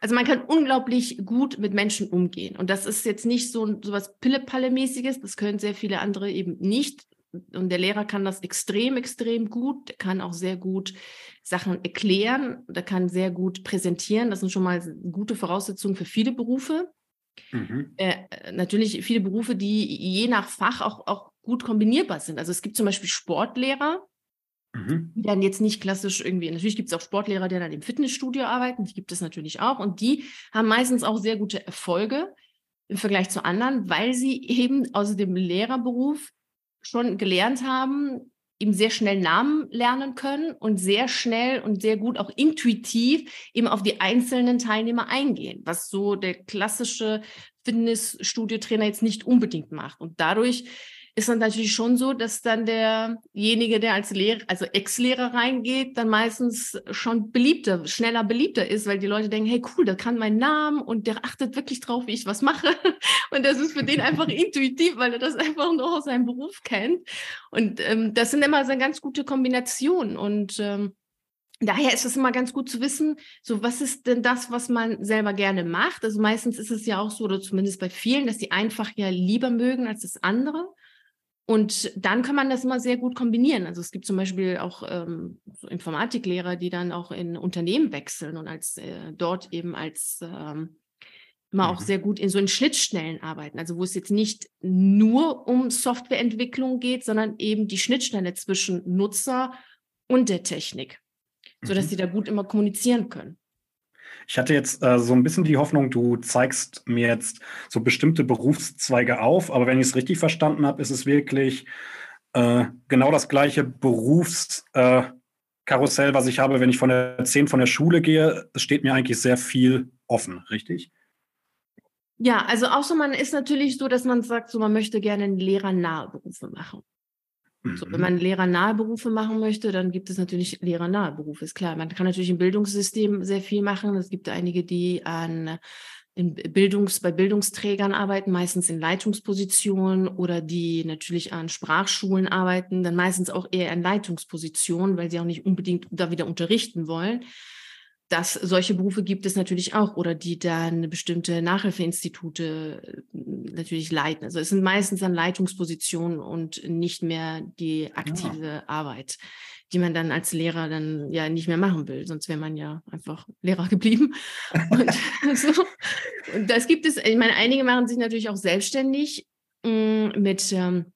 Also man kann unglaublich gut mit Menschen umgehen. Und das ist jetzt nicht so, so was Pille-Palle-mäßiges. Das können sehr viele andere eben nicht. Und der Lehrer kann das extrem, extrem gut. Der kann auch sehr gut Sachen erklären. Der kann sehr gut präsentieren. Das sind schon mal gute Voraussetzungen für viele Berufe. Mhm. Äh, natürlich viele Berufe, die je nach Fach auch, auch gut kombinierbar sind. Also es gibt zum Beispiel Sportlehrer, mhm. die dann jetzt nicht klassisch irgendwie, natürlich gibt es auch Sportlehrer, die dann im Fitnessstudio arbeiten, die gibt es natürlich auch und die haben meistens auch sehr gute Erfolge im Vergleich zu anderen, weil sie eben aus dem Lehrerberuf schon gelernt haben, eben sehr schnell Namen lernen können und sehr schnell und sehr gut auch intuitiv eben auf die einzelnen Teilnehmer eingehen, was so der klassische Fitnessstudio-Trainer jetzt nicht unbedingt macht. Und dadurch ist dann natürlich schon so, dass dann derjenige, der als Lehrer, also Ex-Lehrer reingeht, dann meistens schon beliebter, schneller beliebter ist, weil die Leute denken, hey cool, der kann meinen Namen und der achtet wirklich drauf, wie ich was mache. Und das ist für den einfach intuitiv, weil er das einfach noch aus seinem Beruf kennt. Und ähm, das sind immer so eine ganz gute Kombinationen. Und ähm, Daher ist es immer ganz gut zu wissen, so was ist denn das, was man selber gerne macht. Also meistens ist es ja auch so, oder zumindest bei vielen, dass die einfach ja lieber mögen als das andere. Und dann kann man das immer sehr gut kombinieren. Also es gibt zum Beispiel auch ähm, so Informatiklehrer, die dann auch in Unternehmen wechseln und als äh, dort eben als ähm, immer mhm. auch sehr gut in so in Schnittstellen arbeiten. Also wo es jetzt nicht nur um Softwareentwicklung geht, sondern eben die Schnittstelle zwischen Nutzer und der Technik, sodass mhm. sie da gut immer kommunizieren können. Ich hatte jetzt äh, so ein bisschen die Hoffnung, du zeigst mir jetzt so bestimmte Berufszweige auf, aber wenn ich es richtig verstanden habe, ist es wirklich äh, genau das gleiche Berufskarussell, äh, was ich habe, wenn ich von der 10 von der Schule gehe. Es steht mir eigentlich sehr viel offen, richtig? Ja, also auch so, man ist natürlich so, dass man sagt, so man möchte gerne lehrernahe Berufe machen. So, wenn mhm. man lehrernahe Berufe machen möchte, dann gibt es natürlich lehrernahe Berufe, ist klar. Man kann natürlich im Bildungssystem sehr viel machen. Es gibt einige, die an in Bildungs, bei Bildungsträgern arbeiten, meistens in Leitungspositionen oder die natürlich an Sprachschulen arbeiten, dann meistens auch eher in Leitungspositionen, weil sie auch nicht unbedingt da wieder unterrichten wollen dass solche Berufe gibt es natürlich auch oder die dann bestimmte Nachhilfeinstitute äh, natürlich leiten. Also es sind meistens dann Leitungspositionen und nicht mehr die aktive ja. Arbeit, die man dann als Lehrer dann ja nicht mehr machen will. Sonst wäre man ja einfach Lehrer geblieben. und, so. und das gibt es, ich meine, einige machen sich natürlich auch selbstständig mh, mm, mit ähm,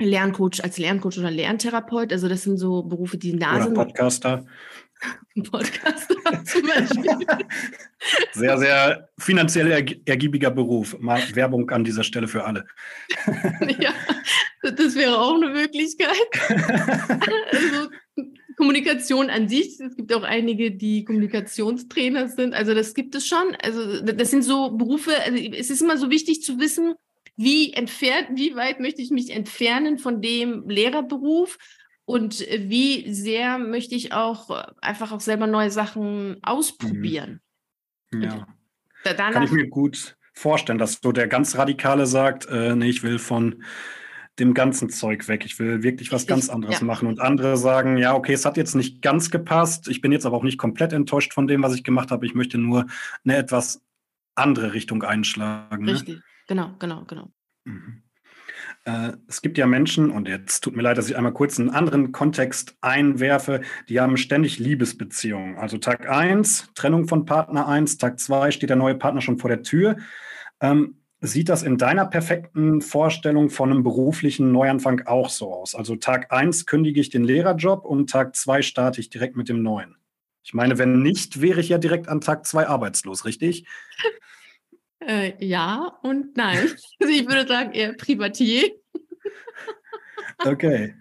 Lerncoach als Lerncoach oder Lerntherapeut. Also das sind so Berufe, die da oder sind. Podcaster. Podcast zum Beispiel. Sehr, sehr finanziell ergiebiger Beruf. Mal Werbung an dieser Stelle für alle. ja, das wäre auch eine Möglichkeit. Also, Kommunikation an sich. Es gibt auch einige, die Kommunikationstrainer sind. Also das gibt es schon. Also das sind so Berufe. Also es ist immer so wichtig zu wissen, wie entfernt, wie weit möchte ich mich entfernen von dem Lehrerberuf und wie sehr möchte ich auch einfach auch selber neue Sachen ausprobieren. Mhm. Ja. Danach, Kann ich mir gut vorstellen, dass so der ganz Radikale sagt, äh, nee, ich will von dem ganzen Zeug weg. Ich will wirklich was ganz anderes ja. machen. Und andere sagen, ja, okay, es hat jetzt nicht ganz gepasst. Ich bin jetzt aber auch nicht komplett enttäuscht von dem, was ich gemacht habe. Ich möchte nur eine etwas andere Richtung einschlagen. Ne? Richtig, genau, genau, genau. Mhm. Äh, es gibt ja Menschen, und jetzt tut mir leid, dass ich einmal kurz einen anderen Kontext einwerfe, die haben ständig Liebesbeziehungen. Also Tag 1, Trennung von Partner 1, Tag 2 steht der neue Partner schon vor der Tür. Ähm, sieht das in deiner perfekten Vorstellung von einem beruflichen Neuanfang auch so aus? Also Tag 1 kündige ich den Lehrerjob und Tag 2 starte ich direkt mit dem neuen. Ich meine, wenn nicht, wäre ich ja direkt an Tag 2 arbeitslos, richtig? Äh, ja und nein. Also ich würde sagen eher Privatier. okay.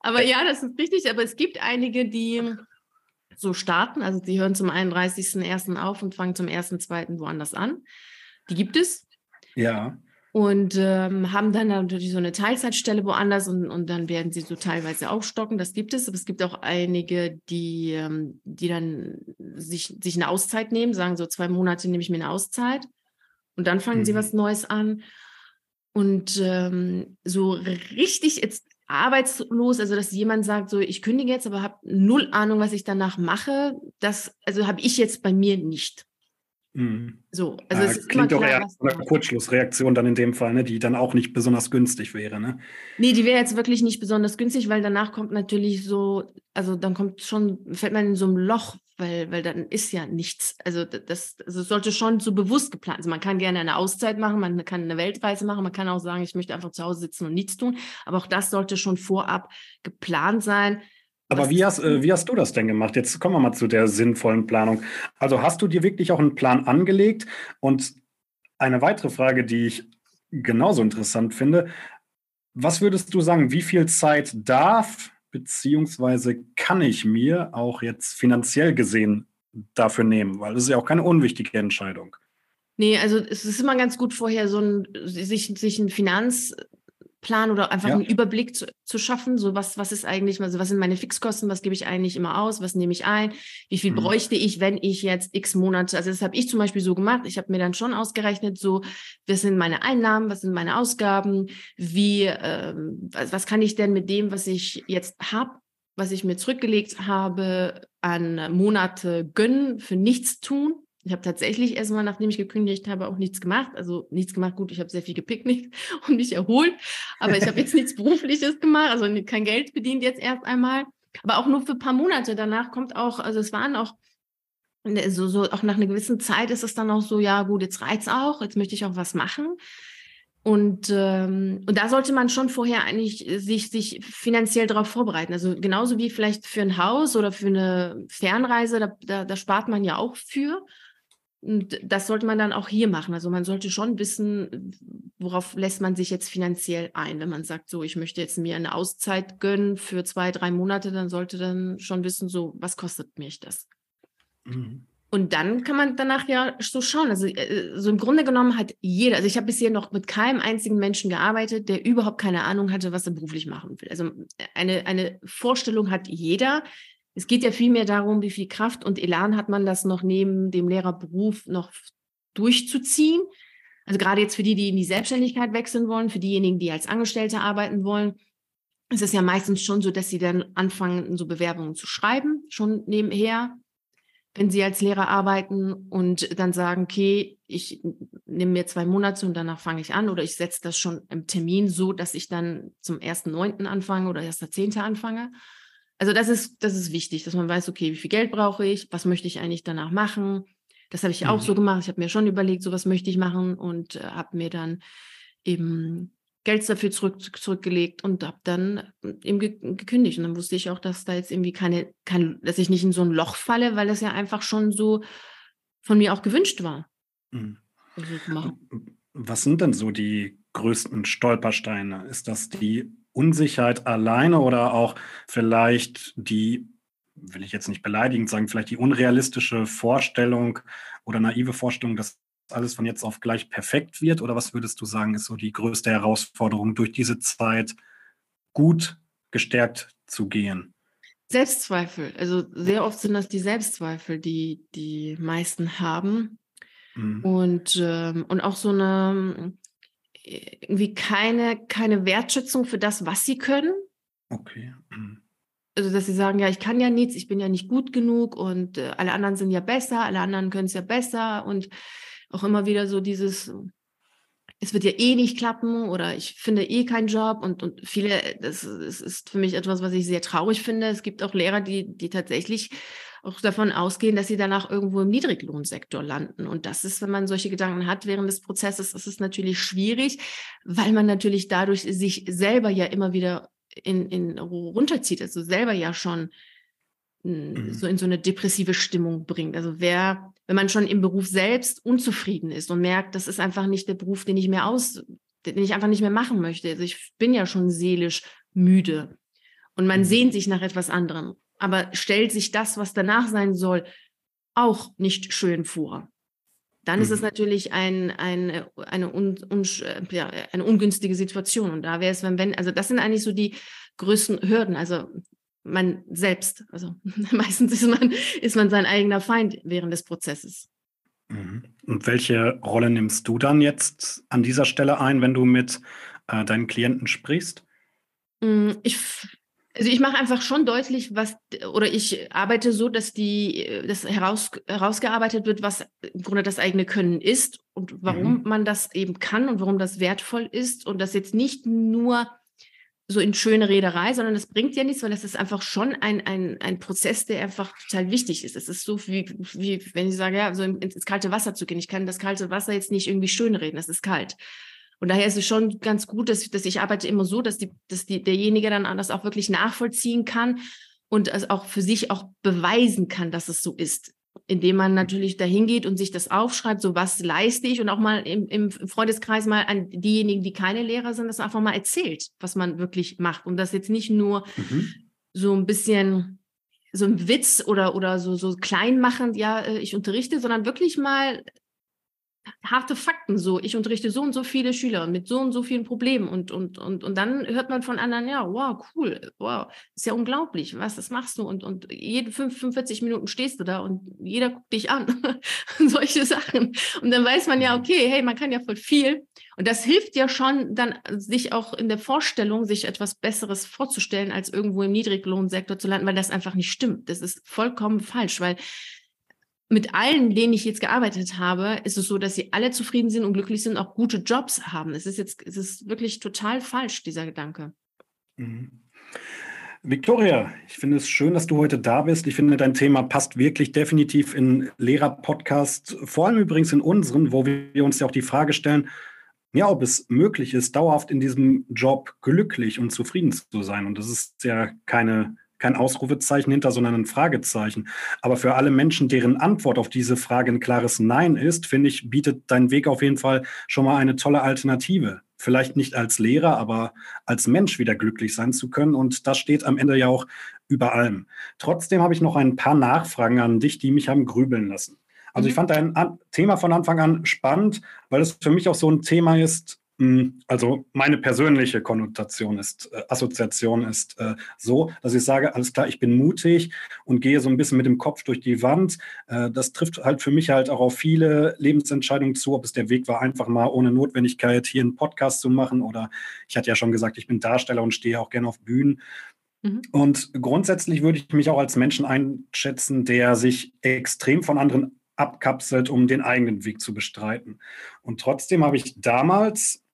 Aber ja, das ist richtig. Aber es gibt einige, die so starten. Also die hören zum 31.01. auf und fangen zum 1.02. woanders an. Die gibt es. Ja. und ähm, haben dann natürlich so eine Teilzeitstelle woanders und, und dann werden sie so teilweise aufstocken. Das gibt es, aber es gibt auch einige, die, ähm, die dann sich, sich eine Auszeit nehmen, sagen so zwei Monate nehme ich mir eine Auszeit und dann fangen mhm. sie was Neues an. Und ähm, so richtig jetzt arbeitslos, also dass jemand sagt, so ich kündige jetzt, aber habe null Ahnung, was ich danach mache, das also habe ich jetzt bei mir nicht. Mhm. So, also ja, es ist klingt doch eher eine Kurzschlussreaktion dann in dem Fall, ne, die dann auch nicht besonders günstig wäre, ne? Nee, die wäre jetzt wirklich nicht besonders günstig, weil danach kommt natürlich so, also dann kommt schon, fällt man in so ein Loch, weil, weil dann ist ja nichts. Also das, also sollte schon so bewusst geplant sein. Also man kann gerne eine Auszeit machen, man kann eine Weltreise machen, man kann auch sagen, ich möchte einfach zu Hause sitzen und nichts tun. Aber auch das sollte schon vorab geplant sein. Aber wie hast, äh, wie hast du das denn gemacht? Jetzt kommen wir mal zu der sinnvollen Planung. Also hast du dir wirklich auch einen Plan angelegt? Und eine weitere Frage, die ich genauso interessant finde, was würdest du sagen, wie viel Zeit darf beziehungsweise kann ich mir auch jetzt finanziell gesehen dafür nehmen? Weil das ist ja auch keine unwichtige Entscheidung. Nee, also es ist immer ganz gut vorher so ein, sich, sich ein Finanz, Plan oder einfach ja. einen Überblick zu, zu, schaffen. So was, was ist eigentlich, also was sind meine Fixkosten, was gebe ich eigentlich immer aus, was nehme ich ein, wie viel mhm. bräuchte ich, wenn ich jetzt x Monate, also das habe ich zum Beispiel so gemacht. Ich habe mir dann schon ausgerechnet, so, was sind meine Einnahmen, was sind meine Ausgaben, wie, ähm, was, was kann ich denn mit dem, was ich jetzt habe, was ich mir zurückgelegt habe, an Monate gönnen, für nichts tun. Ich habe tatsächlich erstmal, nachdem ich gekündigt habe, auch nichts gemacht. Also nichts gemacht, gut, ich habe sehr viel gepicknickt und mich erholt, aber ich habe jetzt nichts Berufliches gemacht, also kein Geld bedient jetzt erst einmal. Aber auch nur für ein paar Monate. Danach kommt auch, also es waren auch ne, so, so auch nach einer gewissen Zeit ist es dann auch so, ja gut, jetzt reizt auch, jetzt möchte ich auch was machen. Und, ähm, und da sollte man schon vorher eigentlich sich, sich finanziell darauf vorbereiten. Also genauso wie vielleicht für ein Haus oder für eine Fernreise, da, da, da spart man ja auch für. Und das sollte man dann auch hier machen. Also man sollte schon wissen, worauf lässt man sich jetzt finanziell ein. Wenn man sagt, so, ich möchte jetzt mir eine Auszeit gönnen für zwei, drei Monate, dann sollte dann schon wissen, so, was kostet mich das? Mhm. Und dann kann man danach ja so schauen. Also äh, so im Grunde genommen hat jeder, also ich habe bisher noch mit keinem einzigen Menschen gearbeitet, der überhaupt keine Ahnung hatte, was er beruflich machen will. Also eine, eine Vorstellung hat jeder, es geht ja vielmehr darum, wie viel Kraft und Elan hat man das noch neben dem Lehrerberuf noch durchzuziehen. Also gerade jetzt für die, die in die Selbstständigkeit wechseln wollen, für diejenigen, die als Angestellte arbeiten wollen, ist es ja meistens schon so, dass sie dann anfangen, so Bewerbungen zu schreiben, schon nebenher, wenn sie als Lehrer arbeiten und dann sagen, okay, ich nehme mir zwei Monate und danach fange ich an oder ich setze das schon im Termin so, dass ich dann zum 1.9. anfange oder 1.10. anfange. Also das ist, das ist wichtig, dass man weiß, okay, wie viel Geld brauche ich, was möchte ich eigentlich danach machen. Das habe ich mhm. auch so gemacht. Ich habe mir schon überlegt, so was möchte ich machen und äh, habe mir dann eben Geld dafür zurück, zurückgelegt und habe dann eben gekündigt. Und dann wusste ich auch, dass da jetzt irgendwie keine, kein, dass ich nicht in so ein Loch falle, weil das ja einfach schon so von mir auch gewünscht war. Mhm. Also was sind denn so die größten Stolpersteine? Ist das die Unsicherheit alleine oder auch vielleicht die, will ich jetzt nicht beleidigend sagen, vielleicht die unrealistische Vorstellung oder naive Vorstellung, dass alles von jetzt auf gleich perfekt wird? Oder was würdest du sagen, ist so die größte Herausforderung, durch diese Zeit gut gestärkt zu gehen? Selbstzweifel. Also sehr oft sind das die Selbstzweifel, die die meisten haben. Mhm. Und, ähm, und auch so eine, irgendwie keine, keine Wertschätzung für das, was sie können. Okay. Mhm. Also, dass sie sagen, ja, ich kann ja nichts, ich bin ja nicht gut genug und äh, alle anderen sind ja besser, alle anderen können es ja besser und auch immer wieder so dieses, es wird ja eh nicht klappen oder ich finde eh keinen Job und, und viele, das, das ist für mich etwas, was ich sehr traurig finde. Es gibt auch Lehrer, die, die tatsächlich auch davon ausgehen, dass sie danach irgendwo im Niedriglohnsektor landen. Und das ist, wenn man solche Gedanken hat während des Prozesses, ist es natürlich schwierig, weil man natürlich dadurch sich selber ja immer wieder in, in runterzieht, also selber ja schon. So in so eine depressive Stimmung bringt. Also wer, wenn man schon im Beruf selbst unzufrieden ist und merkt, das ist einfach nicht der Beruf, den ich mehr aus, den ich einfach nicht mehr machen möchte. Also ich bin ja schon seelisch müde und man mhm. sehnt sich nach etwas anderem aber stellt sich das, was danach sein soll, auch nicht schön vor. dann mhm. ist es mhm. natürlich ein, ein, eine, un, un, ja, eine ungünstige Situation. Und da wäre es, wenn, wenn, also das sind eigentlich so die größten Hürden. Also man selbst, also meistens ist man, ist man sein eigener Feind während des Prozesses. Mhm. Und welche Rolle nimmst du dann jetzt an dieser Stelle ein, wenn du mit äh, deinen Klienten sprichst? Mm, ich, also ich mache einfach schon deutlich, was oder ich arbeite so, dass die das heraus, herausgearbeitet wird, was im Grunde das eigene Können ist und warum mhm. man das eben kann und warum das wertvoll ist und das jetzt nicht nur so in schöne Rederei, sondern das bringt ja nichts, weil das ist einfach schon ein, ein, ein Prozess, der einfach total wichtig ist. Es ist so wie, wie wenn ich sage, ja, so ins kalte Wasser zu gehen. Ich kann das kalte Wasser jetzt nicht irgendwie schön reden, es ist kalt. Und daher ist es schon ganz gut, dass, dass ich arbeite immer so, dass, die, dass die, derjenige dann das auch wirklich nachvollziehen kann und es auch für sich auch beweisen kann, dass es so ist. Indem man natürlich dahin geht und sich das aufschreibt, so was leiste ich und auch mal im, im Freundeskreis mal an diejenigen, die keine Lehrer sind, das einfach mal erzählt, was man wirklich macht. Und das jetzt nicht nur mhm. so ein bisschen so ein Witz oder, oder so, so klein machend, ja, äh, ich unterrichte, sondern wirklich mal harte Fakten so. Ich unterrichte so und so viele Schüler mit so und so vielen Problemen und, und, und, und dann hört man von anderen, ja, wow, cool, wow, ist ja unglaublich, was, das machst du und, und jede 45 Minuten stehst du da und jeder guckt dich an. Solche Sachen. Und dann weiß man ja, mhm. okay, hey, man kann ja voll viel. Und das hilft ja schon dann, sich auch in der Vorstellung, sich etwas Besseres vorzustellen, als irgendwo im Niedriglohnsektor zu landen, weil das einfach nicht stimmt. Das ist vollkommen falsch, weil mit allen, denen ich jetzt gearbeitet habe, ist es so, dass sie alle zufrieden sind und glücklich sind, auch gute Jobs haben. Es ist jetzt, es ist wirklich total falsch, dieser Gedanke. Mhm. Victoria, ich finde es schön, dass du heute da bist. Ich finde, dein Thema passt wirklich definitiv in Lehrer-Podcast, vor allem übrigens in unseren, wo wir uns ja auch die Frage stellen, ja, ob es möglich ist, dauerhaft in diesem Job glücklich und zufrieden zu sein. Und das ist ja keine kein Ausrufezeichen hinter, sondern ein Fragezeichen. Aber für alle Menschen, deren Antwort auf diese Frage ein klares Nein ist, finde ich, bietet dein Weg auf jeden Fall schon mal eine tolle Alternative. Vielleicht nicht als Lehrer, aber als Mensch wieder glücklich sein zu können. Und das steht am Ende ja auch über allem. Trotzdem habe ich noch ein paar Nachfragen an dich, die mich haben grübeln lassen. Also ich mhm. fand dein Thema von Anfang an spannend, weil es für mich auch so ein Thema ist, also meine persönliche Konnotation ist, äh, Assoziation ist äh, so, dass ich sage, alles klar, ich bin mutig und gehe so ein bisschen mit dem Kopf durch die Wand. Äh, das trifft halt für mich halt auch auf viele Lebensentscheidungen zu, ob es der Weg war, einfach mal ohne Notwendigkeit hier einen Podcast zu machen oder ich hatte ja schon gesagt, ich bin Darsteller und stehe auch gerne auf Bühnen. Mhm. Und grundsätzlich würde ich mich auch als Menschen einschätzen, der sich extrem von anderen abkapselt, um den eigenen Weg zu bestreiten. Und trotzdem habe ich damals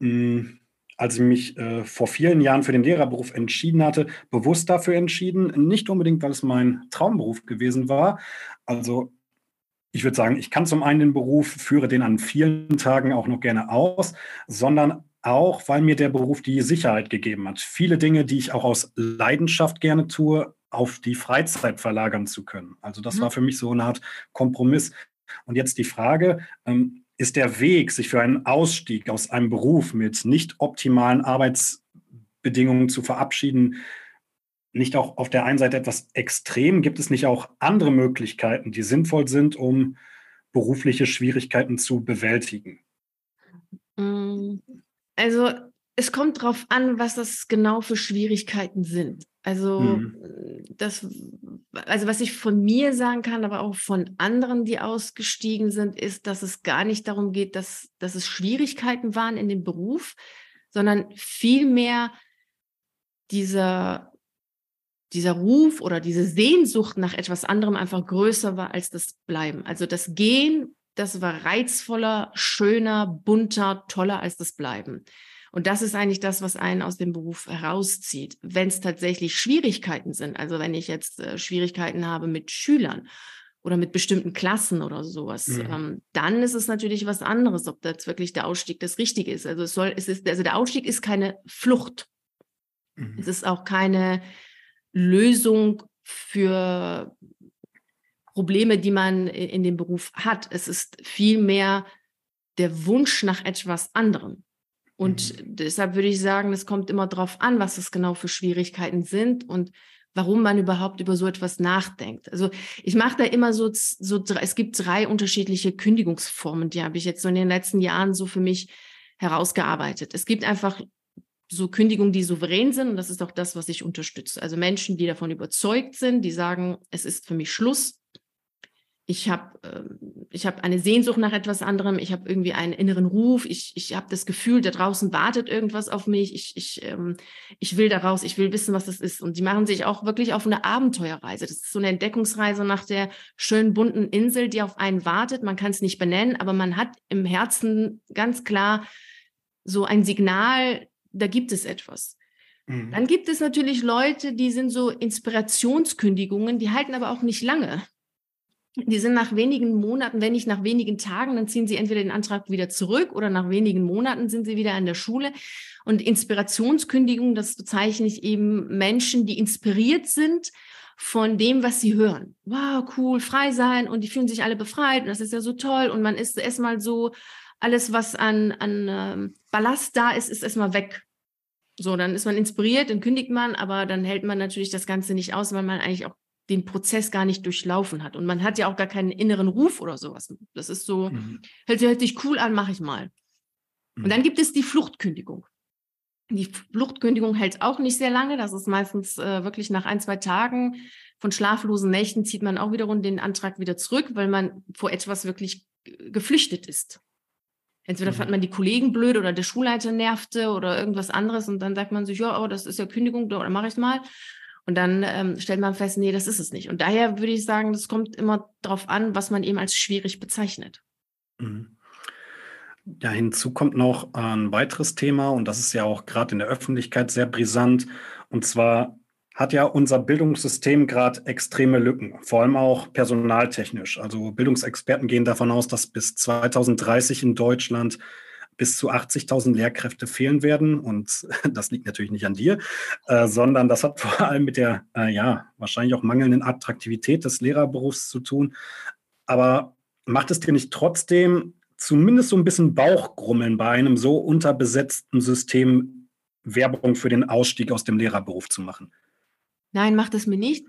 als ich mich äh, vor vielen Jahren für den Lehrerberuf entschieden hatte, bewusst dafür entschieden. Nicht unbedingt, weil es mein Traumberuf gewesen war. Also ich würde sagen, ich kann zum einen den Beruf, führe den an vielen Tagen auch noch gerne aus, sondern auch, weil mir der Beruf die Sicherheit gegeben hat, viele Dinge, die ich auch aus Leidenschaft gerne tue, auf die Freizeit verlagern zu können. Also das mhm. war für mich so eine Art Kompromiss. Und jetzt die Frage, ähm, ist der Weg, sich für einen Ausstieg aus einem Beruf mit nicht optimalen Arbeitsbedingungen zu verabschieden, nicht auch auf der einen Seite etwas extrem? Gibt es nicht auch andere Möglichkeiten, die sinnvoll sind, um berufliche Schwierigkeiten zu bewältigen? Mm, also es kommt darauf an, was das genau für Schwierigkeiten sind. Also mhm. das, also was ich von mir sagen kann, aber auch von anderen, die ausgestiegen sind, ist, dass es gar nicht darum geht, dass, dass es Schwierigkeiten waren in dem Beruf, sondern vielmehr dieser, dieser Ruf oder diese Sehnsucht nach etwas anderem einfach größer war als das Bleiben. Also das Gehen, das war reizvoller, schöner, bunter, toller als das Bleiben. Und das ist eigentlich das, was einen aus dem Beruf herauszieht. Wenn es tatsächlich Schwierigkeiten sind, also wenn ich jetzt äh, Schwierigkeiten habe mit Schülern oder mit bestimmten Klassen oder sowas, mhm. ähm, dann ist es natürlich was anderes, ob das wirklich der Ausstieg das Richtige ist. Also es soll, es ist, also der Ausstieg ist keine Flucht. Mhm. Es ist auch keine Lösung für Probleme, die man in dem Beruf hat. Es ist vielmehr der Wunsch nach etwas anderem. Und mhm. deshalb würde ich sagen, es kommt immer darauf an, was es genau für Schwierigkeiten sind und warum man überhaupt über so etwas nachdenkt. Also ich mache da immer so, so, es gibt drei unterschiedliche Kündigungsformen, die habe ich jetzt so in den letzten Jahren so für mich herausgearbeitet. Es gibt einfach so Kündigungen, die souverän sind und das ist auch das, was ich unterstütze. Also Menschen, die davon überzeugt sind, die sagen, es ist für mich Schluss, ich habe äh, ich hab eine Sehnsucht nach etwas anderem, ich habe irgendwie einen inneren Ruf, ich, ich habe das Gefühl, da draußen wartet irgendwas auf mich, ich, ich, ähm, ich will da raus, ich will wissen, was das ist. Und die machen sich auch wirklich auf eine Abenteuerreise. Das ist so eine Entdeckungsreise nach der schönen bunten Insel, die auf einen wartet. Man kann es nicht benennen, aber man hat im Herzen ganz klar so ein Signal, da gibt es etwas. Mhm. Dann gibt es natürlich Leute, die sind so Inspirationskündigungen, die halten aber auch nicht lange. Die sind nach wenigen Monaten, wenn nicht nach wenigen Tagen, dann ziehen sie entweder den Antrag wieder zurück oder nach wenigen Monaten sind sie wieder an der Schule. Und Inspirationskündigung, das bezeichne ich eben Menschen, die inspiriert sind von dem, was sie hören. Wow, cool, frei sein und die fühlen sich alle befreit und das ist ja so toll und man ist erstmal so, alles, was an, an ähm, Ballast da ist, ist erstmal weg. So, dann ist man inspiriert, dann kündigt man, aber dann hält man natürlich das Ganze nicht aus, weil man eigentlich auch den Prozess gar nicht durchlaufen hat. Und man hat ja auch gar keinen inneren Ruf oder sowas. Das ist so, mhm. hält, hält sich cool an, mache ich mal. Mhm. Und dann gibt es die Fluchtkündigung. Die Fluchtkündigung hält auch nicht sehr lange. Das ist meistens äh, wirklich nach ein, zwei Tagen von schlaflosen Nächten zieht man auch wiederum den Antrag wieder zurück, weil man vor etwas wirklich geflüchtet ist. Entweder mhm. fand man die Kollegen blöd oder der Schulleiter nervte oder irgendwas anderes und dann sagt man sich, ja, oh, das ist ja Kündigung, oder mache ich mal. Und dann ähm, stellt man fest, nee, das ist es nicht. Und daher würde ich sagen, das kommt immer darauf an, was man eben als schwierig bezeichnet. Mhm. Ja, hinzu kommt noch ein weiteres Thema und das ist ja auch gerade in der Öffentlichkeit sehr brisant. Und zwar hat ja unser Bildungssystem gerade extreme Lücken, vor allem auch personaltechnisch. Also Bildungsexperten gehen davon aus, dass bis 2030 in Deutschland bis zu 80.000 Lehrkräfte fehlen werden. Und das liegt natürlich nicht an dir, äh, sondern das hat vor allem mit der, äh, ja, wahrscheinlich auch mangelnden Attraktivität des Lehrerberufs zu tun. Aber macht es dir nicht trotzdem zumindest so ein bisschen Bauchgrummeln bei einem so unterbesetzten System Werbung für den Ausstieg aus dem Lehrerberuf zu machen? Nein, macht es mir nicht,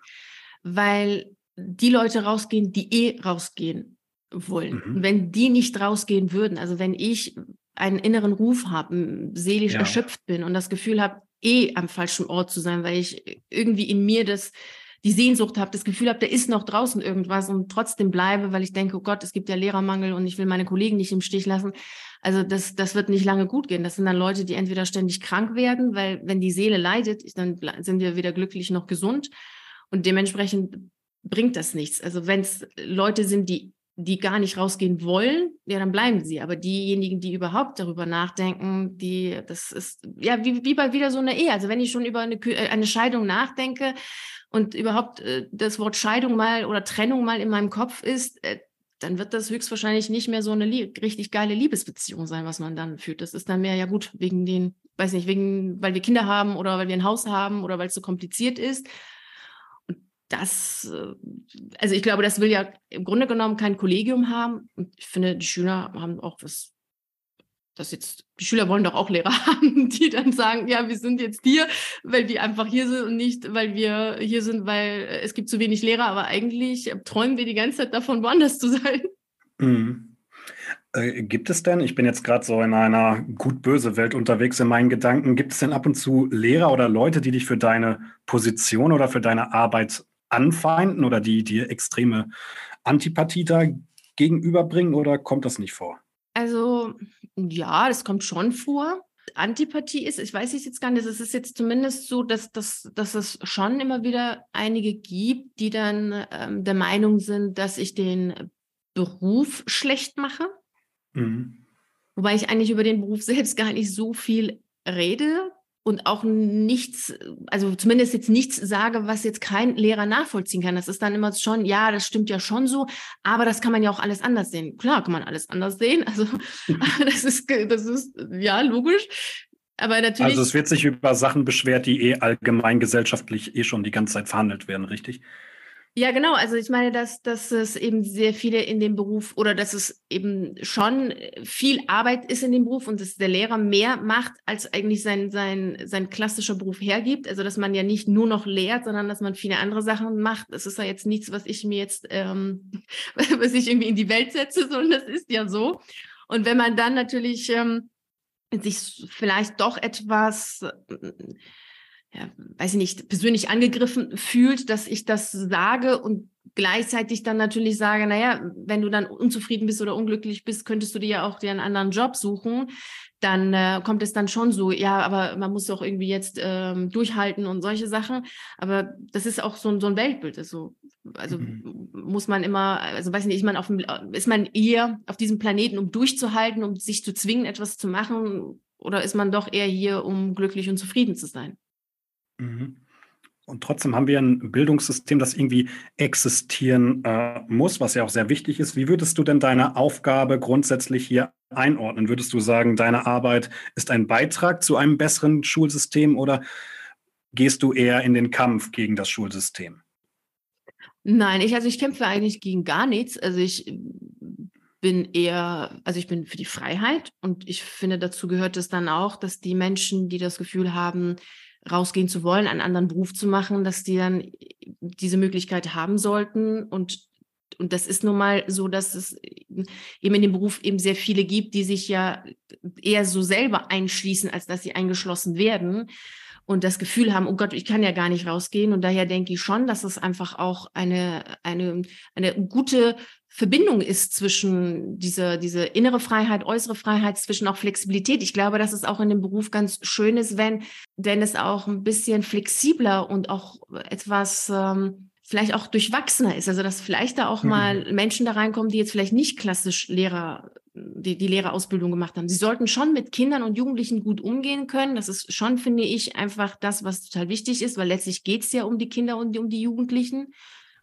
weil die Leute rausgehen, die eh rausgehen wollen. Mhm. Wenn die nicht rausgehen würden, also wenn ich einen inneren Ruf habe, seelisch ja. erschöpft bin und das Gefühl habe, eh am falschen Ort zu sein, weil ich irgendwie in mir das die Sehnsucht habe, das Gefühl habe, da ist noch draußen irgendwas und trotzdem bleibe, weil ich denke, oh Gott, es gibt ja Lehrermangel und ich will meine Kollegen nicht im Stich lassen. Also das, das wird nicht lange gut gehen. Das sind dann Leute, die entweder ständig krank werden, weil wenn die Seele leidet, dann sind wir weder glücklich noch gesund und dementsprechend bringt das nichts. Also wenn es Leute sind, die die gar nicht rausgehen wollen, ja, dann bleiben sie. Aber diejenigen, die überhaupt darüber nachdenken, die, das ist ja wie, wie bei wieder so einer Ehe. Also wenn ich schon über eine, äh, eine Scheidung nachdenke und überhaupt äh, das Wort Scheidung mal oder Trennung mal in meinem Kopf ist, äh, dann wird das höchstwahrscheinlich nicht mehr so eine richtig geile Liebesbeziehung sein, was man dann führt. Das ist dann mehr, ja gut, wegen den, weiß nicht, wegen, weil wir Kinder haben oder weil wir ein Haus haben oder weil es so kompliziert ist das, äh, also ich glaube, das will ja im Grunde genommen kein Kollegium haben. Und ich finde, die Schüler haben auch was, das jetzt, die Schüler wollen doch auch Lehrer haben, die dann sagen, ja, wir sind jetzt hier, weil wir einfach hier sind und nicht, weil wir hier sind, weil es gibt zu wenig Lehrer, aber eigentlich träumen wir die ganze Zeit davon, woanders zu sein. Mhm. Äh, gibt es denn, ich bin jetzt gerade so in einer gut-böse Welt unterwegs in meinen Gedanken, gibt es denn ab und zu Lehrer oder Leute, die dich für deine Position oder für deine Arbeit anfeinden oder die dir extreme Antipathie da gegenüberbringen oder kommt das nicht vor? Also ja, das kommt schon vor. Antipathie ist, ich weiß es jetzt gar nicht, es ist jetzt zumindest so, dass, dass, dass es schon immer wieder einige gibt, die dann ähm, der Meinung sind, dass ich den Beruf schlecht mache. Mhm. Wobei ich eigentlich über den Beruf selbst gar nicht so viel rede und auch nichts, also zumindest jetzt nichts sage, was jetzt kein Lehrer nachvollziehen kann. Das ist dann immer schon, ja, das stimmt ja schon so, aber das kann man ja auch alles anders sehen. Klar kann man alles anders sehen. Also das ist, das ist ja logisch. Aber natürlich. Also es wird sich über Sachen beschwert, die eh allgemein gesellschaftlich eh schon die ganze Zeit verhandelt werden, richtig? Ja, genau. Also ich meine, dass, dass es eben sehr viele in dem Beruf oder dass es eben schon viel Arbeit ist in dem Beruf und dass der Lehrer mehr macht, als eigentlich sein, sein, sein klassischer Beruf hergibt. Also dass man ja nicht nur noch lehrt, sondern dass man viele andere Sachen macht. Das ist ja jetzt nichts, was ich mir jetzt, ähm, was ich irgendwie in die Welt setze, sondern das ist ja so. Und wenn man dann natürlich ähm, sich vielleicht doch etwas ja, weiß ich nicht, persönlich angegriffen fühlt, dass ich das sage und gleichzeitig dann natürlich sage, naja, wenn du dann unzufrieden bist oder unglücklich bist, könntest du dir ja auch dir einen anderen Job suchen. Dann äh, kommt es dann schon so, ja, aber man muss doch irgendwie jetzt ähm, durchhalten und solche Sachen. Aber das ist auch so, ein so ein Weltbild. Also, also mhm. muss man immer, also weiß ich nicht, ist man, auf dem, ist man eher auf diesem Planeten, um durchzuhalten, um sich zu zwingen, etwas zu machen? Oder ist man doch eher hier, um glücklich und zufrieden zu sein? Mhm. Und trotzdem haben wir ein Bildungssystem, das irgendwie existieren äh, muss, was ja auch sehr wichtig ist. Wie würdest du denn deine Aufgabe grundsätzlich hier einordnen? Würdest du sagen, deine Arbeit ist ein Beitrag zu einem besseren Schulsystem oder gehst du eher in den Kampf gegen das Schulsystem? Nein, ich also ich kämpfe eigentlich gegen gar nichts. Also ich bin eher, also ich bin für die Freiheit und ich finde, dazu gehört es dann auch, dass die Menschen, die das Gefühl haben, rausgehen zu wollen, einen anderen Beruf zu machen, dass die dann diese Möglichkeit haben sollten. Und, und das ist nun mal so, dass es eben in dem Beruf eben sehr viele gibt, die sich ja eher so selber einschließen, als dass sie eingeschlossen werden und das Gefühl haben, oh Gott, ich kann ja gar nicht rausgehen. Und daher denke ich schon, dass es einfach auch eine, eine, eine gute Verbindung ist zwischen dieser, diese innere Freiheit, äußere Freiheit, zwischen auch Flexibilität. Ich glaube, dass es auch in dem Beruf ganz schön ist, wenn, wenn es auch ein bisschen flexibler und auch etwas ähm, vielleicht auch durchwachsener ist. Also dass vielleicht da auch mhm. mal Menschen da reinkommen, die jetzt vielleicht nicht klassisch Lehrer, die, die Lehrerausbildung gemacht haben. Sie sollten schon mit Kindern und Jugendlichen gut umgehen können. Das ist schon, finde ich, einfach das, was total wichtig ist, weil letztlich geht es ja um die Kinder und um die Jugendlichen.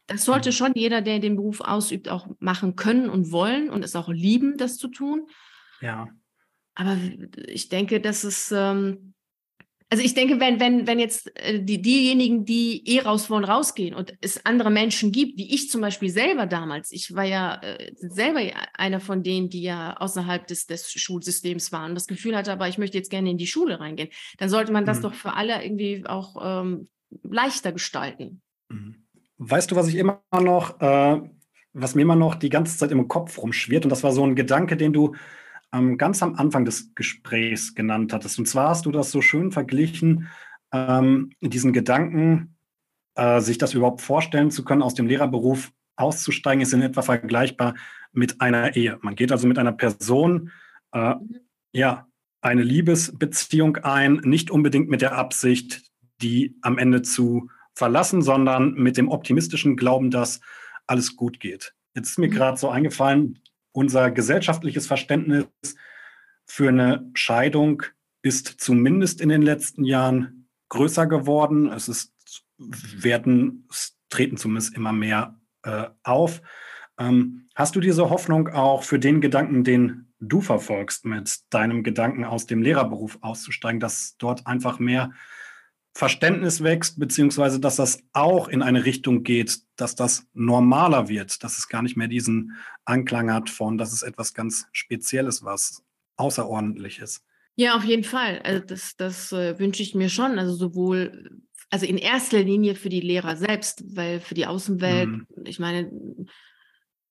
Das sollte mhm. schon jeder, der den Beruf ausübt, auch machen können und wollen und es auch lieben, das zu tun. Ja. Aber ich denke, dass es, ähm, also ich denke, wenn, wenn, wenn jetzt äh, die, diejenigen, die eh raus wollen, rausgehen und es andere Menschen gibt, wie ich zum Beispiel selber damals, ich war ja äh, selber einer von denen, die ja außerhalb des, des Schulsystems waren und das Gefühl hatte, aber ich möchte jetzt gerne in die Schule reingehen, dann sollte man das mhm. doch für alle irgendwie auch ähm, leichter gestalten. Mhm. Weißt du, was ich immer noch, äh, was mir immer noch die ganze Zeit im Kopf rumschwirrt, und das war so ein Gedanke, den du ähm, ganz am Anfang des Gesprächs genannt hattest. Und zwar hast du das so schön verglichen, ähm, diesen Gedanken, äh, sich das überhaupt vorstellen zu können, aus dem Lehrerberuf auszusteigen, ist in etwa vergleichbar mit einer Ehe. Man geht also mit einer Person, äh, ja, eine Liebesbeziehung ein, nicht unbedingt mit der Absicht, die am Ende zu verlassen, sondern mit dem optimistischen Glauben, dass alles gut geht. Jetzt ist mir mhm. gerade so eingefallen, unser gesellschaftliches Verständnis für eine Scheidung ist zumindest in den letzten Jahren größer geworden. Es ist, werden, es treten zumindest immer mehr äh, auf. Ähm, hast du diese Hoffnung auch für den Gedanken, den du verfolgst, mit deinem Gedanken aus dem Lehrerberuf auszusteigen, dass dort einfach mehr Verständnis wächst, beziehungsweise dass das auch in eine Richtung geht, dass das normaler wird, dass es gar nicht mehr diesen Anklang hat von, dass es etwas ganz Spezielles, was Außerordentliches. Ja, auf jeden Fall. Also das, das äh, wünsche ich mir schon. Also sowohl, also in erster Linie für die Lehrer selbst, weil für die Außenwelt, mhm. ich meine,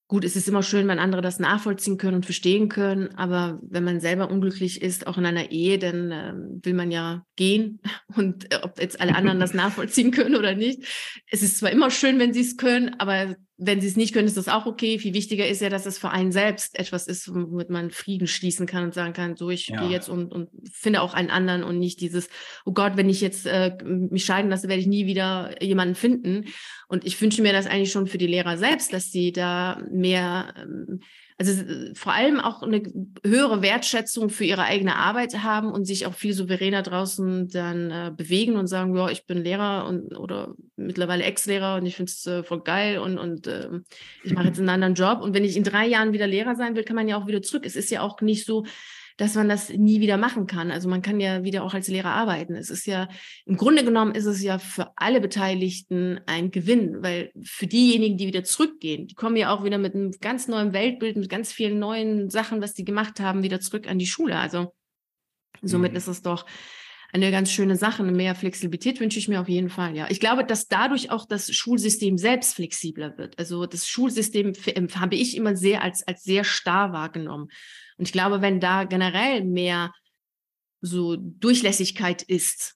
Gut, es ist immer schön, wenn andere das nachvollziehen können und verstehen können, aber wenn man selber unglücklich ist, auch in einer Ehe, dann äh, will man ja gehen und äh, ob jetzt alle anderen das nachvollziehen können oder nicht. Es ist zwar immer schön, wenn sie es können, aber wenn sie es nicht können, ist das auch okay. Viel wichtiger ist ja, dass es für einen selbst etwas ist, womit man Frieden schließen kann und sagen kann, so ich ja. gehe jetzt und, und finde auch einen anderen und nicht dieses, oh Gott, wenn ich jetzt äh, mich scheiden lasse, werde ich nie wieder jemanden finden. Und ich wünsche mir das eigentlich schon für die Lehrer selbst, dass sie da mehr ähm, also äh, vor allem auch eine höhere Wertschätzung für ihre eigene Arbeit haben und sich auch viel souveräner draußen dann äh, bewegen und sagen, ja, ich bin Lehrer und oder mittlerweile Ex-Lehrer und ich finde es äh, voll geil und, und äh, ich mache jetzt einen anderen Job. Und wenn ich in drei Jahren wieder Lehrer sein will, kann man ja auch wieder zurück. Es ist ja auch nicht so, dass man das nie wieder machen kann. Also man kann ja wieder auch als Lehrer arbeiten. Es ist ja, im Grunde genommen ist es ja für alle Beteiligten ein Gewinn, weil für diejenigen, die wieder zurückgehen, die kommen ja auch wieder mit einem ganz neuen Weltbild, mit ganz vielen neuen Sachen, was die gemacht haben, wieder zurück an die Schule. Also somit mhm. ist es doch eine ganz schöne Sache. Mehr Flexibilität wünsche ich mir auf jeden Fall, ja. Ich glaube, dass dadurch auch das Schulsystem selbst flexibler wird. Also das Schulsystem habe ich immer sehr als, als sehr starr wahrgenommen. Und ich glaube, wenn da generell mehr so Durchlässigkeit ist,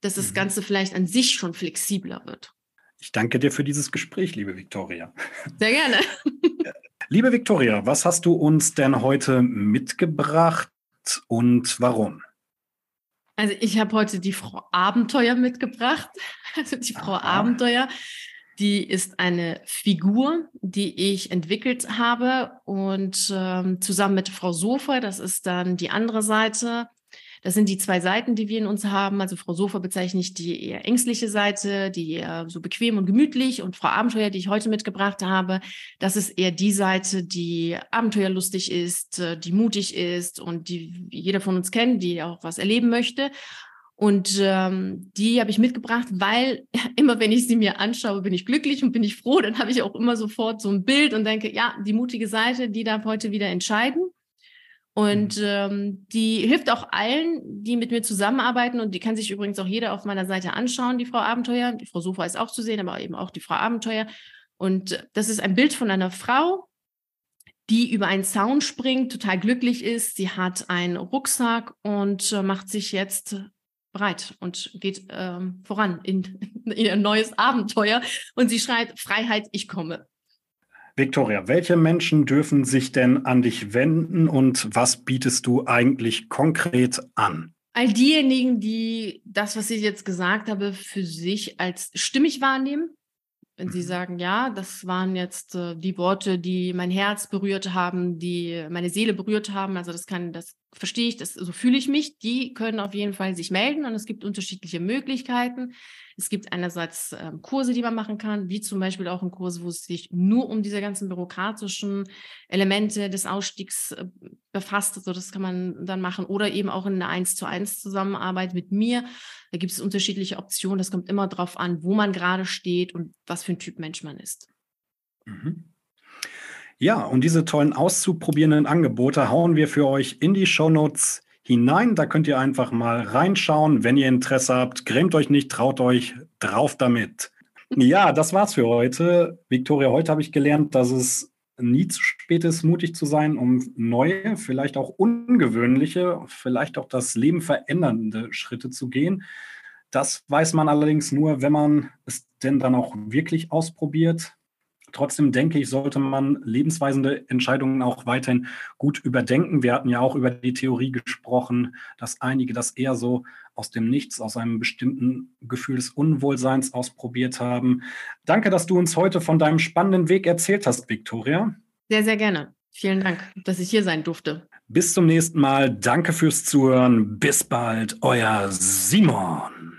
dass das mhm. Ganze vielleicht an sich schon flexibler wird. Ich danke dir für dieses Gespräch, liebe Viktoria. Sehr gerne. liebe Viktoria, was hast du uns denn heute mitgebracht und warum? Also ich habe heute die Frau Abenteuer mitgebracht. Also die Frau Aha. Abenteuer, die ist eine Figur, die ich entwickelt habe und ähm, zusammen mit Frau Sofa, das ist dann die andere Seite, das sind die zwei Seiten, die wir in uns haben. Also Frau Sofa bezeichne ich die eher ängstliche Seite, die eher so bequem und gemütlich. Und Frau Abenteuer, die ich heute mitgebracht habe, das ist eher die Seite, die abenteuerlustig ist, äh, die mutig ist und die jeder von uns kennt, die auch was erleben möchte. Und ähm, die habe ich mitgebracht, weil immer wenn ich sie mir anschaue, bin ich glücklich und bin ich froh. Dann habe ich auch immer sofort so ein Bild und denke, ja, die mutige Seite, die darf heute wieder entscheiden. Und mhm. ähm, die hilft auch allen, die mit mir zusammenarbeiten. Und die kann sich übrigens auch jeder auf meiner Seite anschauen, die Frau Abenteuer. Die Frau Sofa ist auch zu sehen, aber eben auch die Frau Abenteuer. Und das ist ein Bild von einer Frau, die über einen Zaun springt, total glücklich ist. Sie hat einen Rucksack und äh, macht sich jetzt bereit und geht ähm, voran in, in ihr neues Abenteuer. Und sie schreit, Freiheit, ich komme. Victoria, welche Menschen dürfen sich denn an dich wenden und was bietest du eigentlich konkret an? All diejenigen, die das, was ich jetzt gesagt habe, für sich als stimmig wahrnehmen, wenn Sie mhm. sagen, ja, das waren jetzt äh, die Worte, die mein Herz berührt haben, die meine Seele berührt haben, also das kann, das verstehe ich, das, so fühle ich mich, die können auf jeden Fall sich melden und es gibt unterschiedliche Möglichkeiten. Es gibt einerseits äh, Kurse, die man machen kann, wie zum Beispiel auch ein Kurs, wo es sich nur um diese ganzen bürokratischen Elemente des Ausstiegs äh, befasst. Also das kann man dann machen oder eben auch in einer 1 zu 1 Zusammenarbeit mit mir. Da gibt es unterschiedliche Optionen. Das kommt immer darauf an, wo man gerade steht und was für ein Typ Mensch man ist. Mhm. Ja, und diese tollen auszuprobierenden Angebote hauen wir für euch in die Show Notes hinein. Da könnt ihr einfach mal reinschauen. Wenn ihr Interesse habt, grämt euch nicht, traut euch drauf damit. Ja, das war's für heute. Victoria, heute habe ich gelernt, dass es nie zu spät ist, mutig zu sein, um neue, vielleicht auch ungewöhnliche, vielleicht auch das Leben verändernde Schritte zu gehen. Das weiß man allerdings nur, wenn man es denn dann auch wirklich ausprobiert. Trotzdem denke ich, sollte man lebensweisende Entscheidungen auch weiterhin gut überdenken. Wir hatten ja auch über die Theorie gesprochen, dass einige das eher so aus dem Nichts, aus einem bestimmten Gefühl des Unwohlseins ausprobiert haben. Danke, dass du uns heute von deinem spannenden Weg erzählt hast, Viktoria. Sehr, sehr gerne. Vielen Dank, dass ich hier sein durfte. Bis zum nächsten Mal. Danke fürs Zuhören. Bis bald, euer Simon.